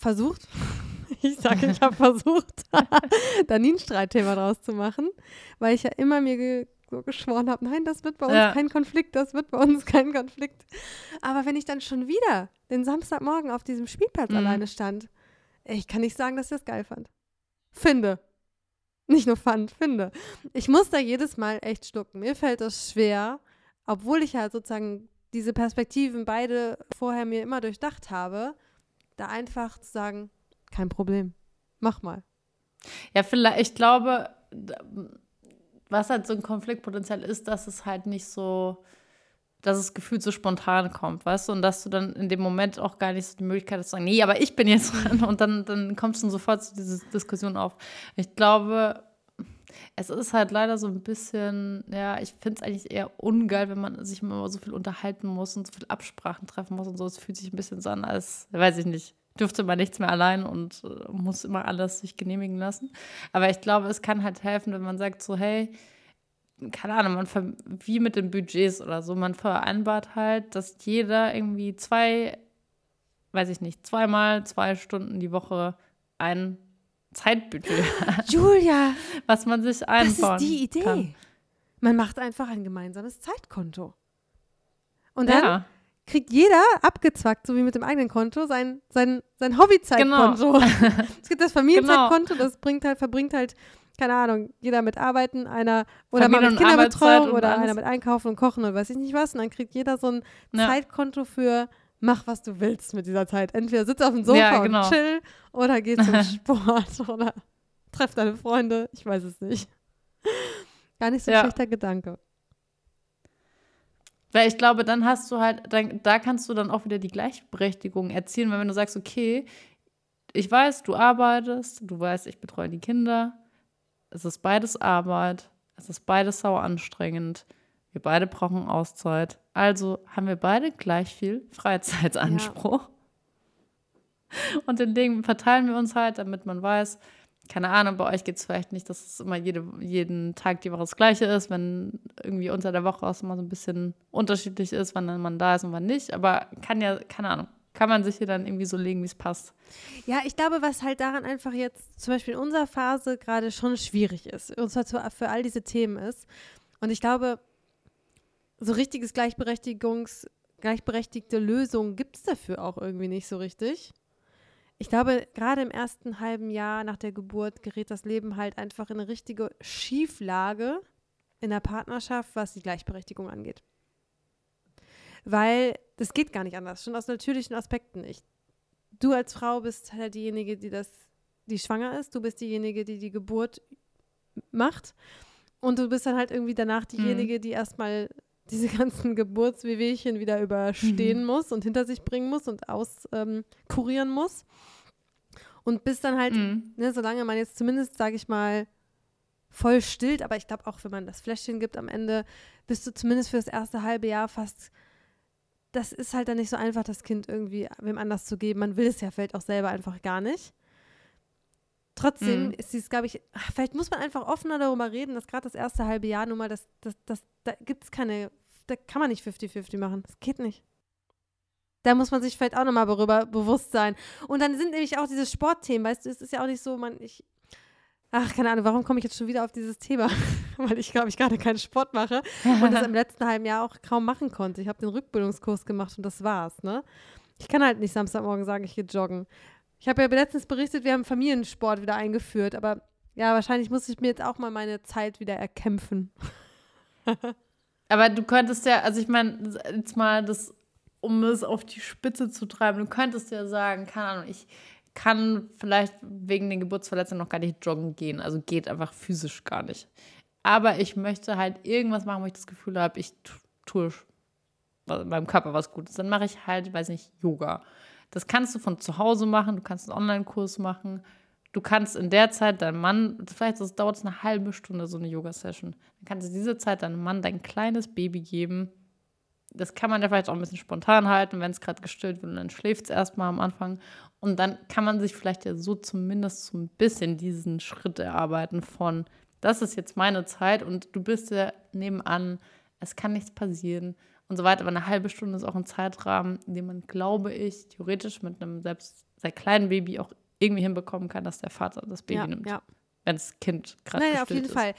versucht, ich sage, ich habe versucht, da nie ein Streitthema draus zu machen, weil ich ja immer mir ge so geschworen habe, nein, das wird bei uns Ja. kein Konflikt, das wird bei uns kein Konflikt. Aber wenn ich dann schon wieder den Samstagmorgen auf diesem Spielplatz Mhm. alleine stand, ich kann nicht sagen, dass ich das geil fand. Finde. Nicht nur fand, finde. Ich muss da jedes Mal echt schlucken. Mir fällt das schwer, obwohl ich halt sozusagen diese Perspektiven beide vorher mir immer durchdacht habe, da einfach zu sagen, kein Problem, mach mal. Ja, vielleicht, ich glaube, was halt so ein Konfliktpotenzial ist, dass es halt nicht so, dass es gefühlt so spontan kommt, weißt du, und dass du dann in dem Moment auch gar nicht so die Möglichkeit hast zu sagen, nee, aber ich bin jetzt dran und dann, dann kommst du sofort zu dieser Diskussion auf. Ich glaube, es ist halt leider so ein bisschen, ja, ich finde es eigentlich eher ungeil, wenn man sich immer so viel unterhalten muss und so viel Absprachen treffen muss und so. Es fühlt sich ein bisschen so an, als, weiß ich nicht, dürfte man nichts mehr allein und äh, muss immer alles sich genehmigen lassen. Aber ich glaube, es kann halt helfen, wenn man sagt so, hey, keine Ahnung, man wie mit den Budgets oder so, man vereinbart halt, dass jeder irgendwie zwei, weiß ich nicht, zweimal zwei Stunden die Woche ein Hat, Julia, was man sich das einbauen ist die Idee. kann. Man macht einfach ein gemeinsames Zeitkonto. Und dann Ja, kriegt jeder abgezwackt, so wie mit dem eigenen Konto, sein, sein, sein Hobbyzeitkonto. Genau. es gibt das Familienzeitkonto, das bringt halt, verbringt halt, keine Ahnung, jeder mit Arbeiten, einer oder mal mit und Kinderbetreuung und oder einer mit Einkaufen und Kochen oder weiß ich nicht was. Und dann kriegt jeder so ein Ja. Zeitkonto für mach, was du willst mit dieser Zeit. Entweder sitz auf dem Sofa Ja, genau. und chill oder geh zum Sport oder treff deine Freunde. Ich weiß es nicht. Gar nicht so Ja. schlechter Gedanke. Weil ich glaube, dann hast du halt, dann, da kannst du dann auch wieder die Gleichberechtigung erzielen, weil wenn du sagst, okay, ich weiß, du arbeitest, du weißt, ich betreue die Kinder, es ist beides Arbeit, es ist beides sau anstrengend, wir beide brauchen Auszeit, also haben wir beide gleich viel Freizeitanspruch. Und den Dingen verteilen wir uns halt, damit man weiß, keine Ahnung, bei euch geht es vielleicht nicht, dass es immer jede, jeden Tag die Woche das Gleiche ist, wenn irgendwie unter der Woche auch immer so ein bisschen unterschiedlich ist, wann man da ist und wann nicht. Aber kann ja, keine Ahnung, kann man sich hier dann irgendwie so legen, wie es passt. Ja, ich glaube, was halt daran einfach jetzt zum Beispiel in unserer Phase gerade schon schwierig ist, und zwar für all diese Themen ist. Und ich glaube, so richtiges Gleichberechtigungs, gleichberechtigte Lösungen gibt es dafür auch irgendwie nicht so richtig. ich glaube, gerade im ersten halben Jahr nach der Geburt gerät das Leben halt einfach in eine richtige Schieflage in der Partnerschaft, was die Gleichberechtigung angeht. Weil das geht gar nicht anders, schon aus natürlichen Aspekten nicht. Du als Frau bist halt diejenige, die das, die schwanger ist, du bist diejenige, die die Geburt macht und du bist dann halt irgendwie danach diejenige, mhm. die erstmal diese ganzen Geburtswehwehchen wieder überstehen mhm. muss und hinter sich bringen muss und auskurieren ähm, muss. Und bis dann halt, mhm. ne, solange man jetzt zumindest, sage ich mal, voll stillt, aber ich glaube auch, wenn man das Fläschchen gibt am Ende, bist du zumindest für das erste halbe Jahr fast, das ist halt dann nicht so einfach, das Kind irgendwie wem anders zu geben. Man will es ja vielleicht auch selber einfach gar nicht. Trotzdem mhm. ist es, glaube ich, vielleicht muss man einfach offener darüber reden, dass gerade das erste halbe Jahr nun mal, das, das, das, da gibt es keine, da kann man nicht 50-50 machen. Das geht nicht. Da muss man sich vielleicht auch nochmal darüber bewusst sein. Und dann sind nämlich auch diese Sportthemen, weißt du, es ist ja auch nicht so, man, ich, ach, keine Ahnung, warum komme ich jetzt schon wieder auf dieses Thema? Weil ich, glaube ich, gerade keinen Sport mache und das im letzten halben Jahr auch kaum machen konnte. Ich habe den Rückbildungskurs gemacht und das war's, ne? Ich kann halt nicht Samstagmorgen sagen, ich gehe joggen. Ich habe ja letztens berichtet, wir haben Familiensport wieder eingeführt, aber ja, wahrscheinlich muss ich mir jetzt auch mal meine Zeit wieder erkämpfen. aber du könntest ja, also ich meine, jetzt mal das, um es auf die Spitze zu treiben, du könntest ja sagen, keine Ahnung, ich kann vielleicht wegen den Geburtsverletzungen noch gar nicht joggen gehen. Also geht einfach physisch gar nicht. Aber ich möchte halt irgendwas machen, wo ich das Gefühl habe, ich tue meinem Körper was Gutes. Dann mache ich halt, weiß nicht, Yoga. Das kannst du von zu Hause machen, du kannst einen Online-Kurs machen. Du kannst in der Zeit deinem Mann, vielleicht dauert es eine halbe Stunde, so eine Yoga-Session. Dann kannst du diese Zeit deinem Mann dein kleines Baby geben. Das kann man ja vielleicht auch ein bisschen spontan halten, wenn es gerade gestillt wird und dann schläft es erstmal am Anfang. Und dann kann man sich vielleicht ja so zumindest so ein bisschen diesen Schritt erarbeiten von, das ist jetzt meine Zeit und du bist ja nebenan, es kann nichts passieren und so weiter. Aber eine halbe Stunde ist auch ein Zeitrahmen, in dem man, glaube ich, theoretisch mit einem selbst sehr kleinen Baby auch irgendwie hinbekommen kann, dass der Vater das Baby ja, nimmt. Ja. Wenn das Kind gerade Nein, auf jeden ist. Fall.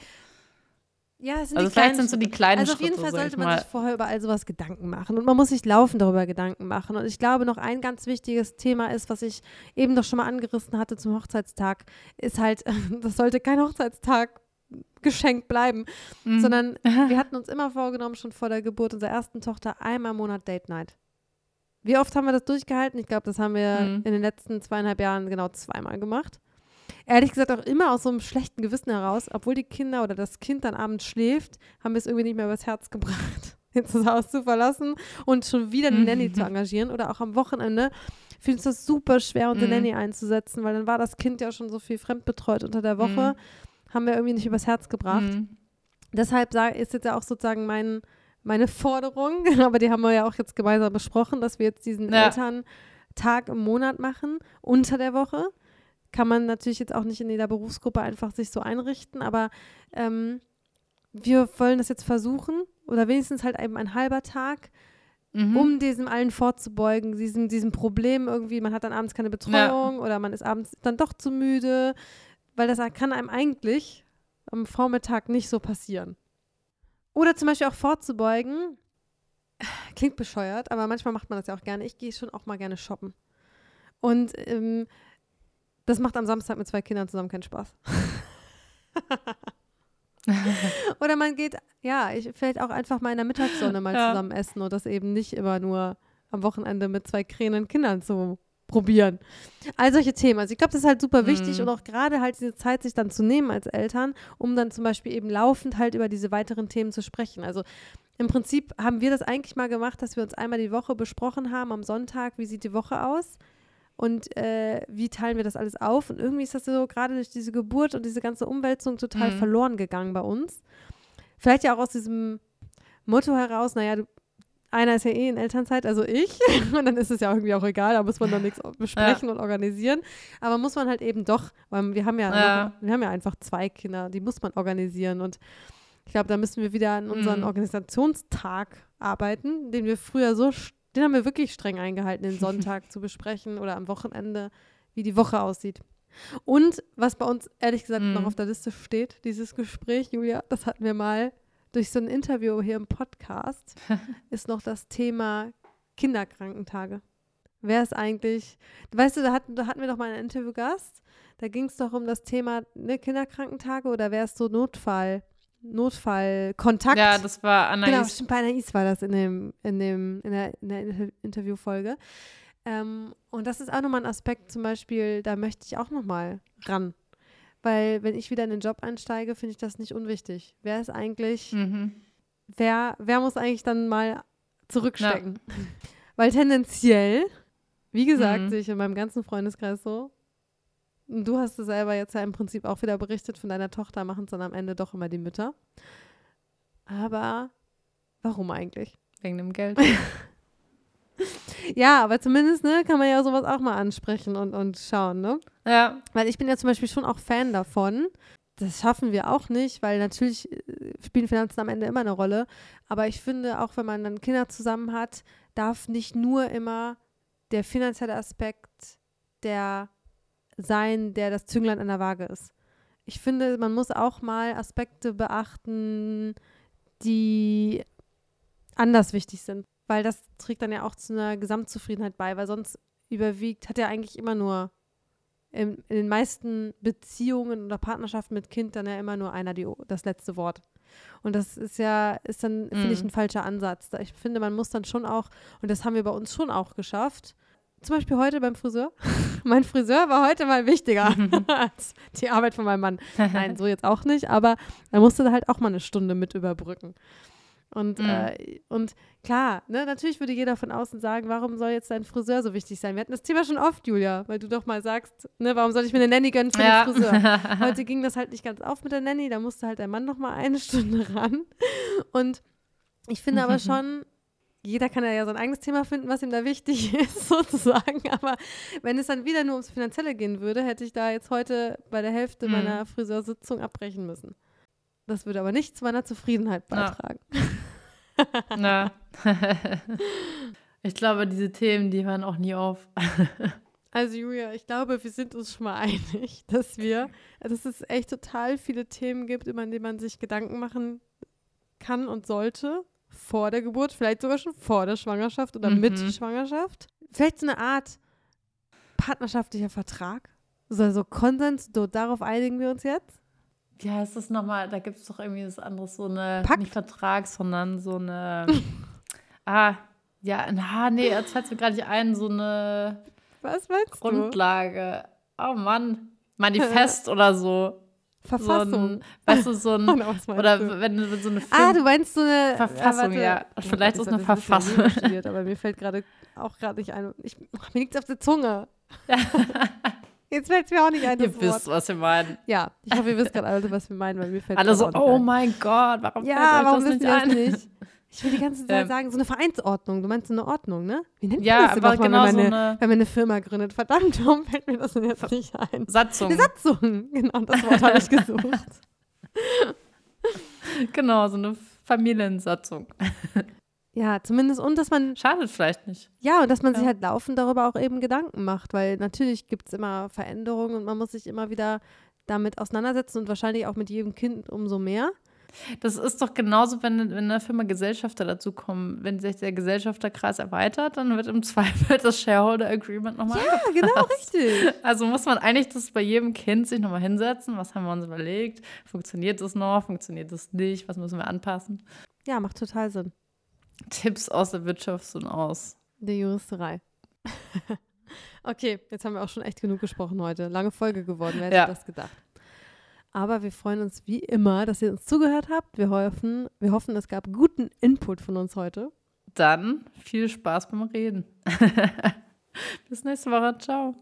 Ja, es sind also die vielleicht sind so die kleinen Also auf jeden Fall sollte man sich vorher über all sowas Gedanken machen und man muss sich laufend darüber Gedanken machen. Und ich glaube, noch ein ganz wichtiges Thema ist, was ich eben doch schon mal angerissen hatte zum Hochzeitstag, ist halt, das sollte kein Hochzeitstag geschenkt bleiben, mhm. sondern wir hatten uns immer vorgenommen, schon vor der Geburt unserer ersten Tochter einmal im Monat Date Night. Wie oft haben wir das durchgehalten? Ich glaube, das haben wir mhm. in den letzten zweieinhalb Jahren genau zweimal gemacht. Ehrlich gesagt auch immer aus so einem schlechten Gewissen heraus, obwohl die Kinder oder das Kind dann abends schläft, haben wir es irgendwie nicht mehr übers Herz gebracht, jetzt das Haus zu verlassen und schon wieder eine mhm. Nanny zu engagieren oder auch am Wochenende fiel uns das super schwer, unsere mhm. Nanny einzusetzen, weil dann war das Kind ja schon so viel fremdbetreut unter der Woche. Mhm haben wir irgendwie nicht übers Herz gebracht. Mhm. Deshalb ist jetzt ja auch sozusagen mein, meine Forderung, aber die haben wir ja auch jetzt gemeinsam besprochen, dass wir jetzt diesen ja. Elterntag im Monat machen, unter der Woche. Kann man natürlich jetzt auch nicht in jeder Berufsgruppe einfach sich so einrichten, aber ähm, wir wollen das jetzt versuchen oder wenigstens halt eben ein halber Tag, mhm. um diesem allen vorzubeugen, diesem, diesem Problem irgendwie, man hat dann abends keine Betreuung ja. oder man ist abends dann doch zu müde, weil das kann einem eigentlich am Vormittag nicht so passieren. Oder zum Beispiel auch vorzubeugen, klingt bescheuert, aber manchmal macht man das ja auch gerne. Ich gehe schon auch mal gerne shoppen. Und ähm, das macht am Samstag mit zwei Kindern zusammen keinen Spaß. Oder man geht, ja, ich, vielleicht auch einfach mal in der Mittagssonne mal ja. zusammen essen und das eben nicht immer nur am Wochenende mit zwei krähenden Kindern zu probieren. All solche Themen. Also ich glaube, das ist halt super wichtig mhm. und auch gerade halt diese Zeit sich dann zu nehmen als Eltern, um dann zum Beispiel eben laufend halt über diese weiteren Themen zu sprechen. Also im Prinzip haben wir das eigentlich mal gemacht, dass wir uns einmal die Woche besprochen haben am Sonntag, wie sieht die Woche aus und äh, wie teilen wir das alles auf. Und irgendwie ist das so gerade durch diese Geburt und diese ganze Umwälzung total mhm. verloren gegangen bei uns. Vielleicht ja auch aus diesem Motto heraus, naja, du einer ist ja eh in Elternzeit, also ich. Und dann ist es ja irgendwie auch egal, da muss man dann nichts besprechen ja. und organisieren. Aber muss man halt eben doch, weil wir haben ja, ja. Noch, wir haben ja einfach zwei Kinder, die muss man organisieren. Und ich glaube, da müssen wir wieder an unseren mhm. Organisationstag arbeiten, den wir früher so, den haben wir wirklich streng eingehalten, den Sonntag zu besprechen oder am Wochenende, wie die Woche aussieht. Und was bei uns ehrlich gesagt mhm. noch auf der Liste steht, dieses Gespräch, Julia, das hatten wir mal durch so ein Interview hier im Podcast ist noch das Thema Kinderkrankentage. Wer ist eigentlich, weißt du, da hatten, da hatten wir doch mal einen Interviewgast, da ging es doch um das Thema ne, Kinderkrankentage oder wer ist so Notfall, Notfallkontakt. Ja, das war Anais. Genau, stimmt, bei Anais war das in, dem, in, dem, in der, in der Inter Interviewfolge. Ähm, und das ist auch nochmal ein Aspekt, zum Beispiel, da möchte ich auch nochmal ran. Weil wenn ich wieder in den Job einsteige, finde ich das nicht unwichtig. Wer ist eigentlich, Mhm. wer, wer muss eigentlich dann mal zurückstecken? Weil tendenziell, wie gesagt, Mhm. sehe ich in meinem ganzen Freundeskreis so, und du hast es selber jetzt ja im Prinzip auch wieder berichtet von deiner Tochter, machen es dann am Ende doch immer die Mütter. Aber warum eigentlich? Wegen dem Geld. Ja, aber zumindest ne, kann man ja sowas auch mal ansprechen und, und schauen, ne? Ja. Weil ich bin ja zum Beispiel schon auch Fan davon. Das schaffen wir auch nicht, weil natürlich äh, spielen Finanzen am Ende immer eine Rolle. Aber ich finde, auch wenn man dann Kinder zusammen hat, darf nicht nur immer der finanzielle Aspekt der sein, der das Zünglein an der Waage ist. Ich finde, man muss auch mal Aspekte beachten, die anders wichtig sind. Weil das trägt dann ja auch zu einer Gesamtzufriedenheit bei, weil sonst überwiegt, hat ja eigentlich immer nur in, in den meisten Beziehungen oder Partnerschaften mit Kind dann ja immer nur einer die, das letzte Wort. Und das ist ja, ist dann, finde ich, Mhm. ein falscher Ansatz. Ich finde, man muss dann schon auch, und das haben wir bei uns schon auch geschafft, zum Beispiel heute beim Friseur. mein Friseur war heute mal wichtiger als die Arbeit von meinem Mann. Nein, so jetzt auch nicht, aber er musste halt auch mal eine Stunde mit überbrücken. Und, Mhm. äh, und klar, ne, natürlich würde jeder von außen sagen, warum soll jetzt dein Friseur so wichtig sein? Wir hatten das Thema schon oft, Julia, weil du doch mal sagst, ne, warum soll ich mir eine Nanny gönnen für ja. den Friseur? Heute ging das halt nicht ganz auf mit der Nanny, da musste halt der Mann noch mal eine Stunde ran. Und ich finde aber schon, jeder kann ja sein eigenes Thema finden, was ihm da wichtig ist, sozusagen. Aber wenn es dann wieder nur ums Finanzielle gehen würde, hätte ich da jetzt heute bei der Hälfte Mhm. meiner Friseursitzung abbrechen müssen. Das würde aber nicht zu meiner Zufriedenheit beitragen. Na. ich glaube, diese Themen, die hören auch nie auf. Also Julia, ich glaube, wir sind uns schon mal einig, dass wir, dass es echt total viele Themen gibt, über die man sich Gedanken machen kann und sollte vor der Geburt, vielleicht sogar schon vor der Schwangerschaft oder Mhm. mit Schwangerschaft. Vielleicht so eine Art partnerschaftlicher Vertrag, so also Konsens, darauf einigen wir uns jetzt. Wie heißt das nochmal? Da gibt es doch irgendwie das andere, so eine, Pakt? nicht Vertrag, sondern so eine, ah, ja, na, nee, jetzt fällt mir gerade nicht ein, so eine Was meinst du? Grundlage. Oh Mann, Manifest oder so. So Verfassung. ein, weißt du, so ein, Oder was meinst oder du? wenn du so eine Ah, Film du meinst so eine Verfassung, warte. ja. Oh Vielleicht Gott, ist ich eine Verfassung. Studiert, aber mir fällt gerade auch gerade nicht ein. Ich, mir liegt auf der Zunge. Jetzt fällt es mir auch nicht ein. Ihr Das Wort. wisst, was wir meinen. Ja, ich hoffe, ihr wisst gerade alle, was wir meinen, weil mir fällt Alle so, oh ein. mein Gott, warum Ja, fällt euch warum das wisst nicht ihr das ein? nicht? Ich will die ganze Zeit Ähm. sagen, so eine Vereinsordnung. Du meinst so eine Ordnung, ne? Wie nennt Ja, man das überhaupt genau wenn, so man eine, eine wenn man eine Firma gründet? Verdammt, warum fällt mir das denn jetzt nicht ein? Satzung. Eine Satzung. Genau, das Wort habe ich gesucht. Genau, so eine Familiensatzung. Ja, zumindest und dass man Schadet vielleicht nicht. Ja, und dass man sich Ja. halt laufend darüber auch eben Gedanken macht, weil natürlich gibt es immer Veränderungen und man muss sich immer wieder damit auseinandersetzen und wahrscheinlich auch mit jedem Kind umso mehr. Das ist doch genauso, wenn, wenn in der Firma Gesellschafter dazukommen. Wenn sich der Gesellschafterkreis erweitert, dann wird im Zweifel das Shareholder Agreement nochmal Ja, genau, richtig. Also muss man eigentlich das bei jedem Kind sich nochmal hinsetzen. Was haben wir uns überlegt? Funktioniert das noch? Funktioniert das nicht? Was müssen wir anpassen? Ja, macht total Sinn. Tipps aus der Wirtschaft und aus. Der Juristerei. okay, jetzt haben wir auch schon echt genug gesprochen heute. Lange Folge geworden, wer hätte Ja. das gedacht? Aber wir freuen uns wie immer, dass ihr uns zugehört habt. Wir hoffen, wir hoffen, es gab guten Input von uns heute. Dann viel Spaß beim Reden. Bis nächste Woche. Ciao.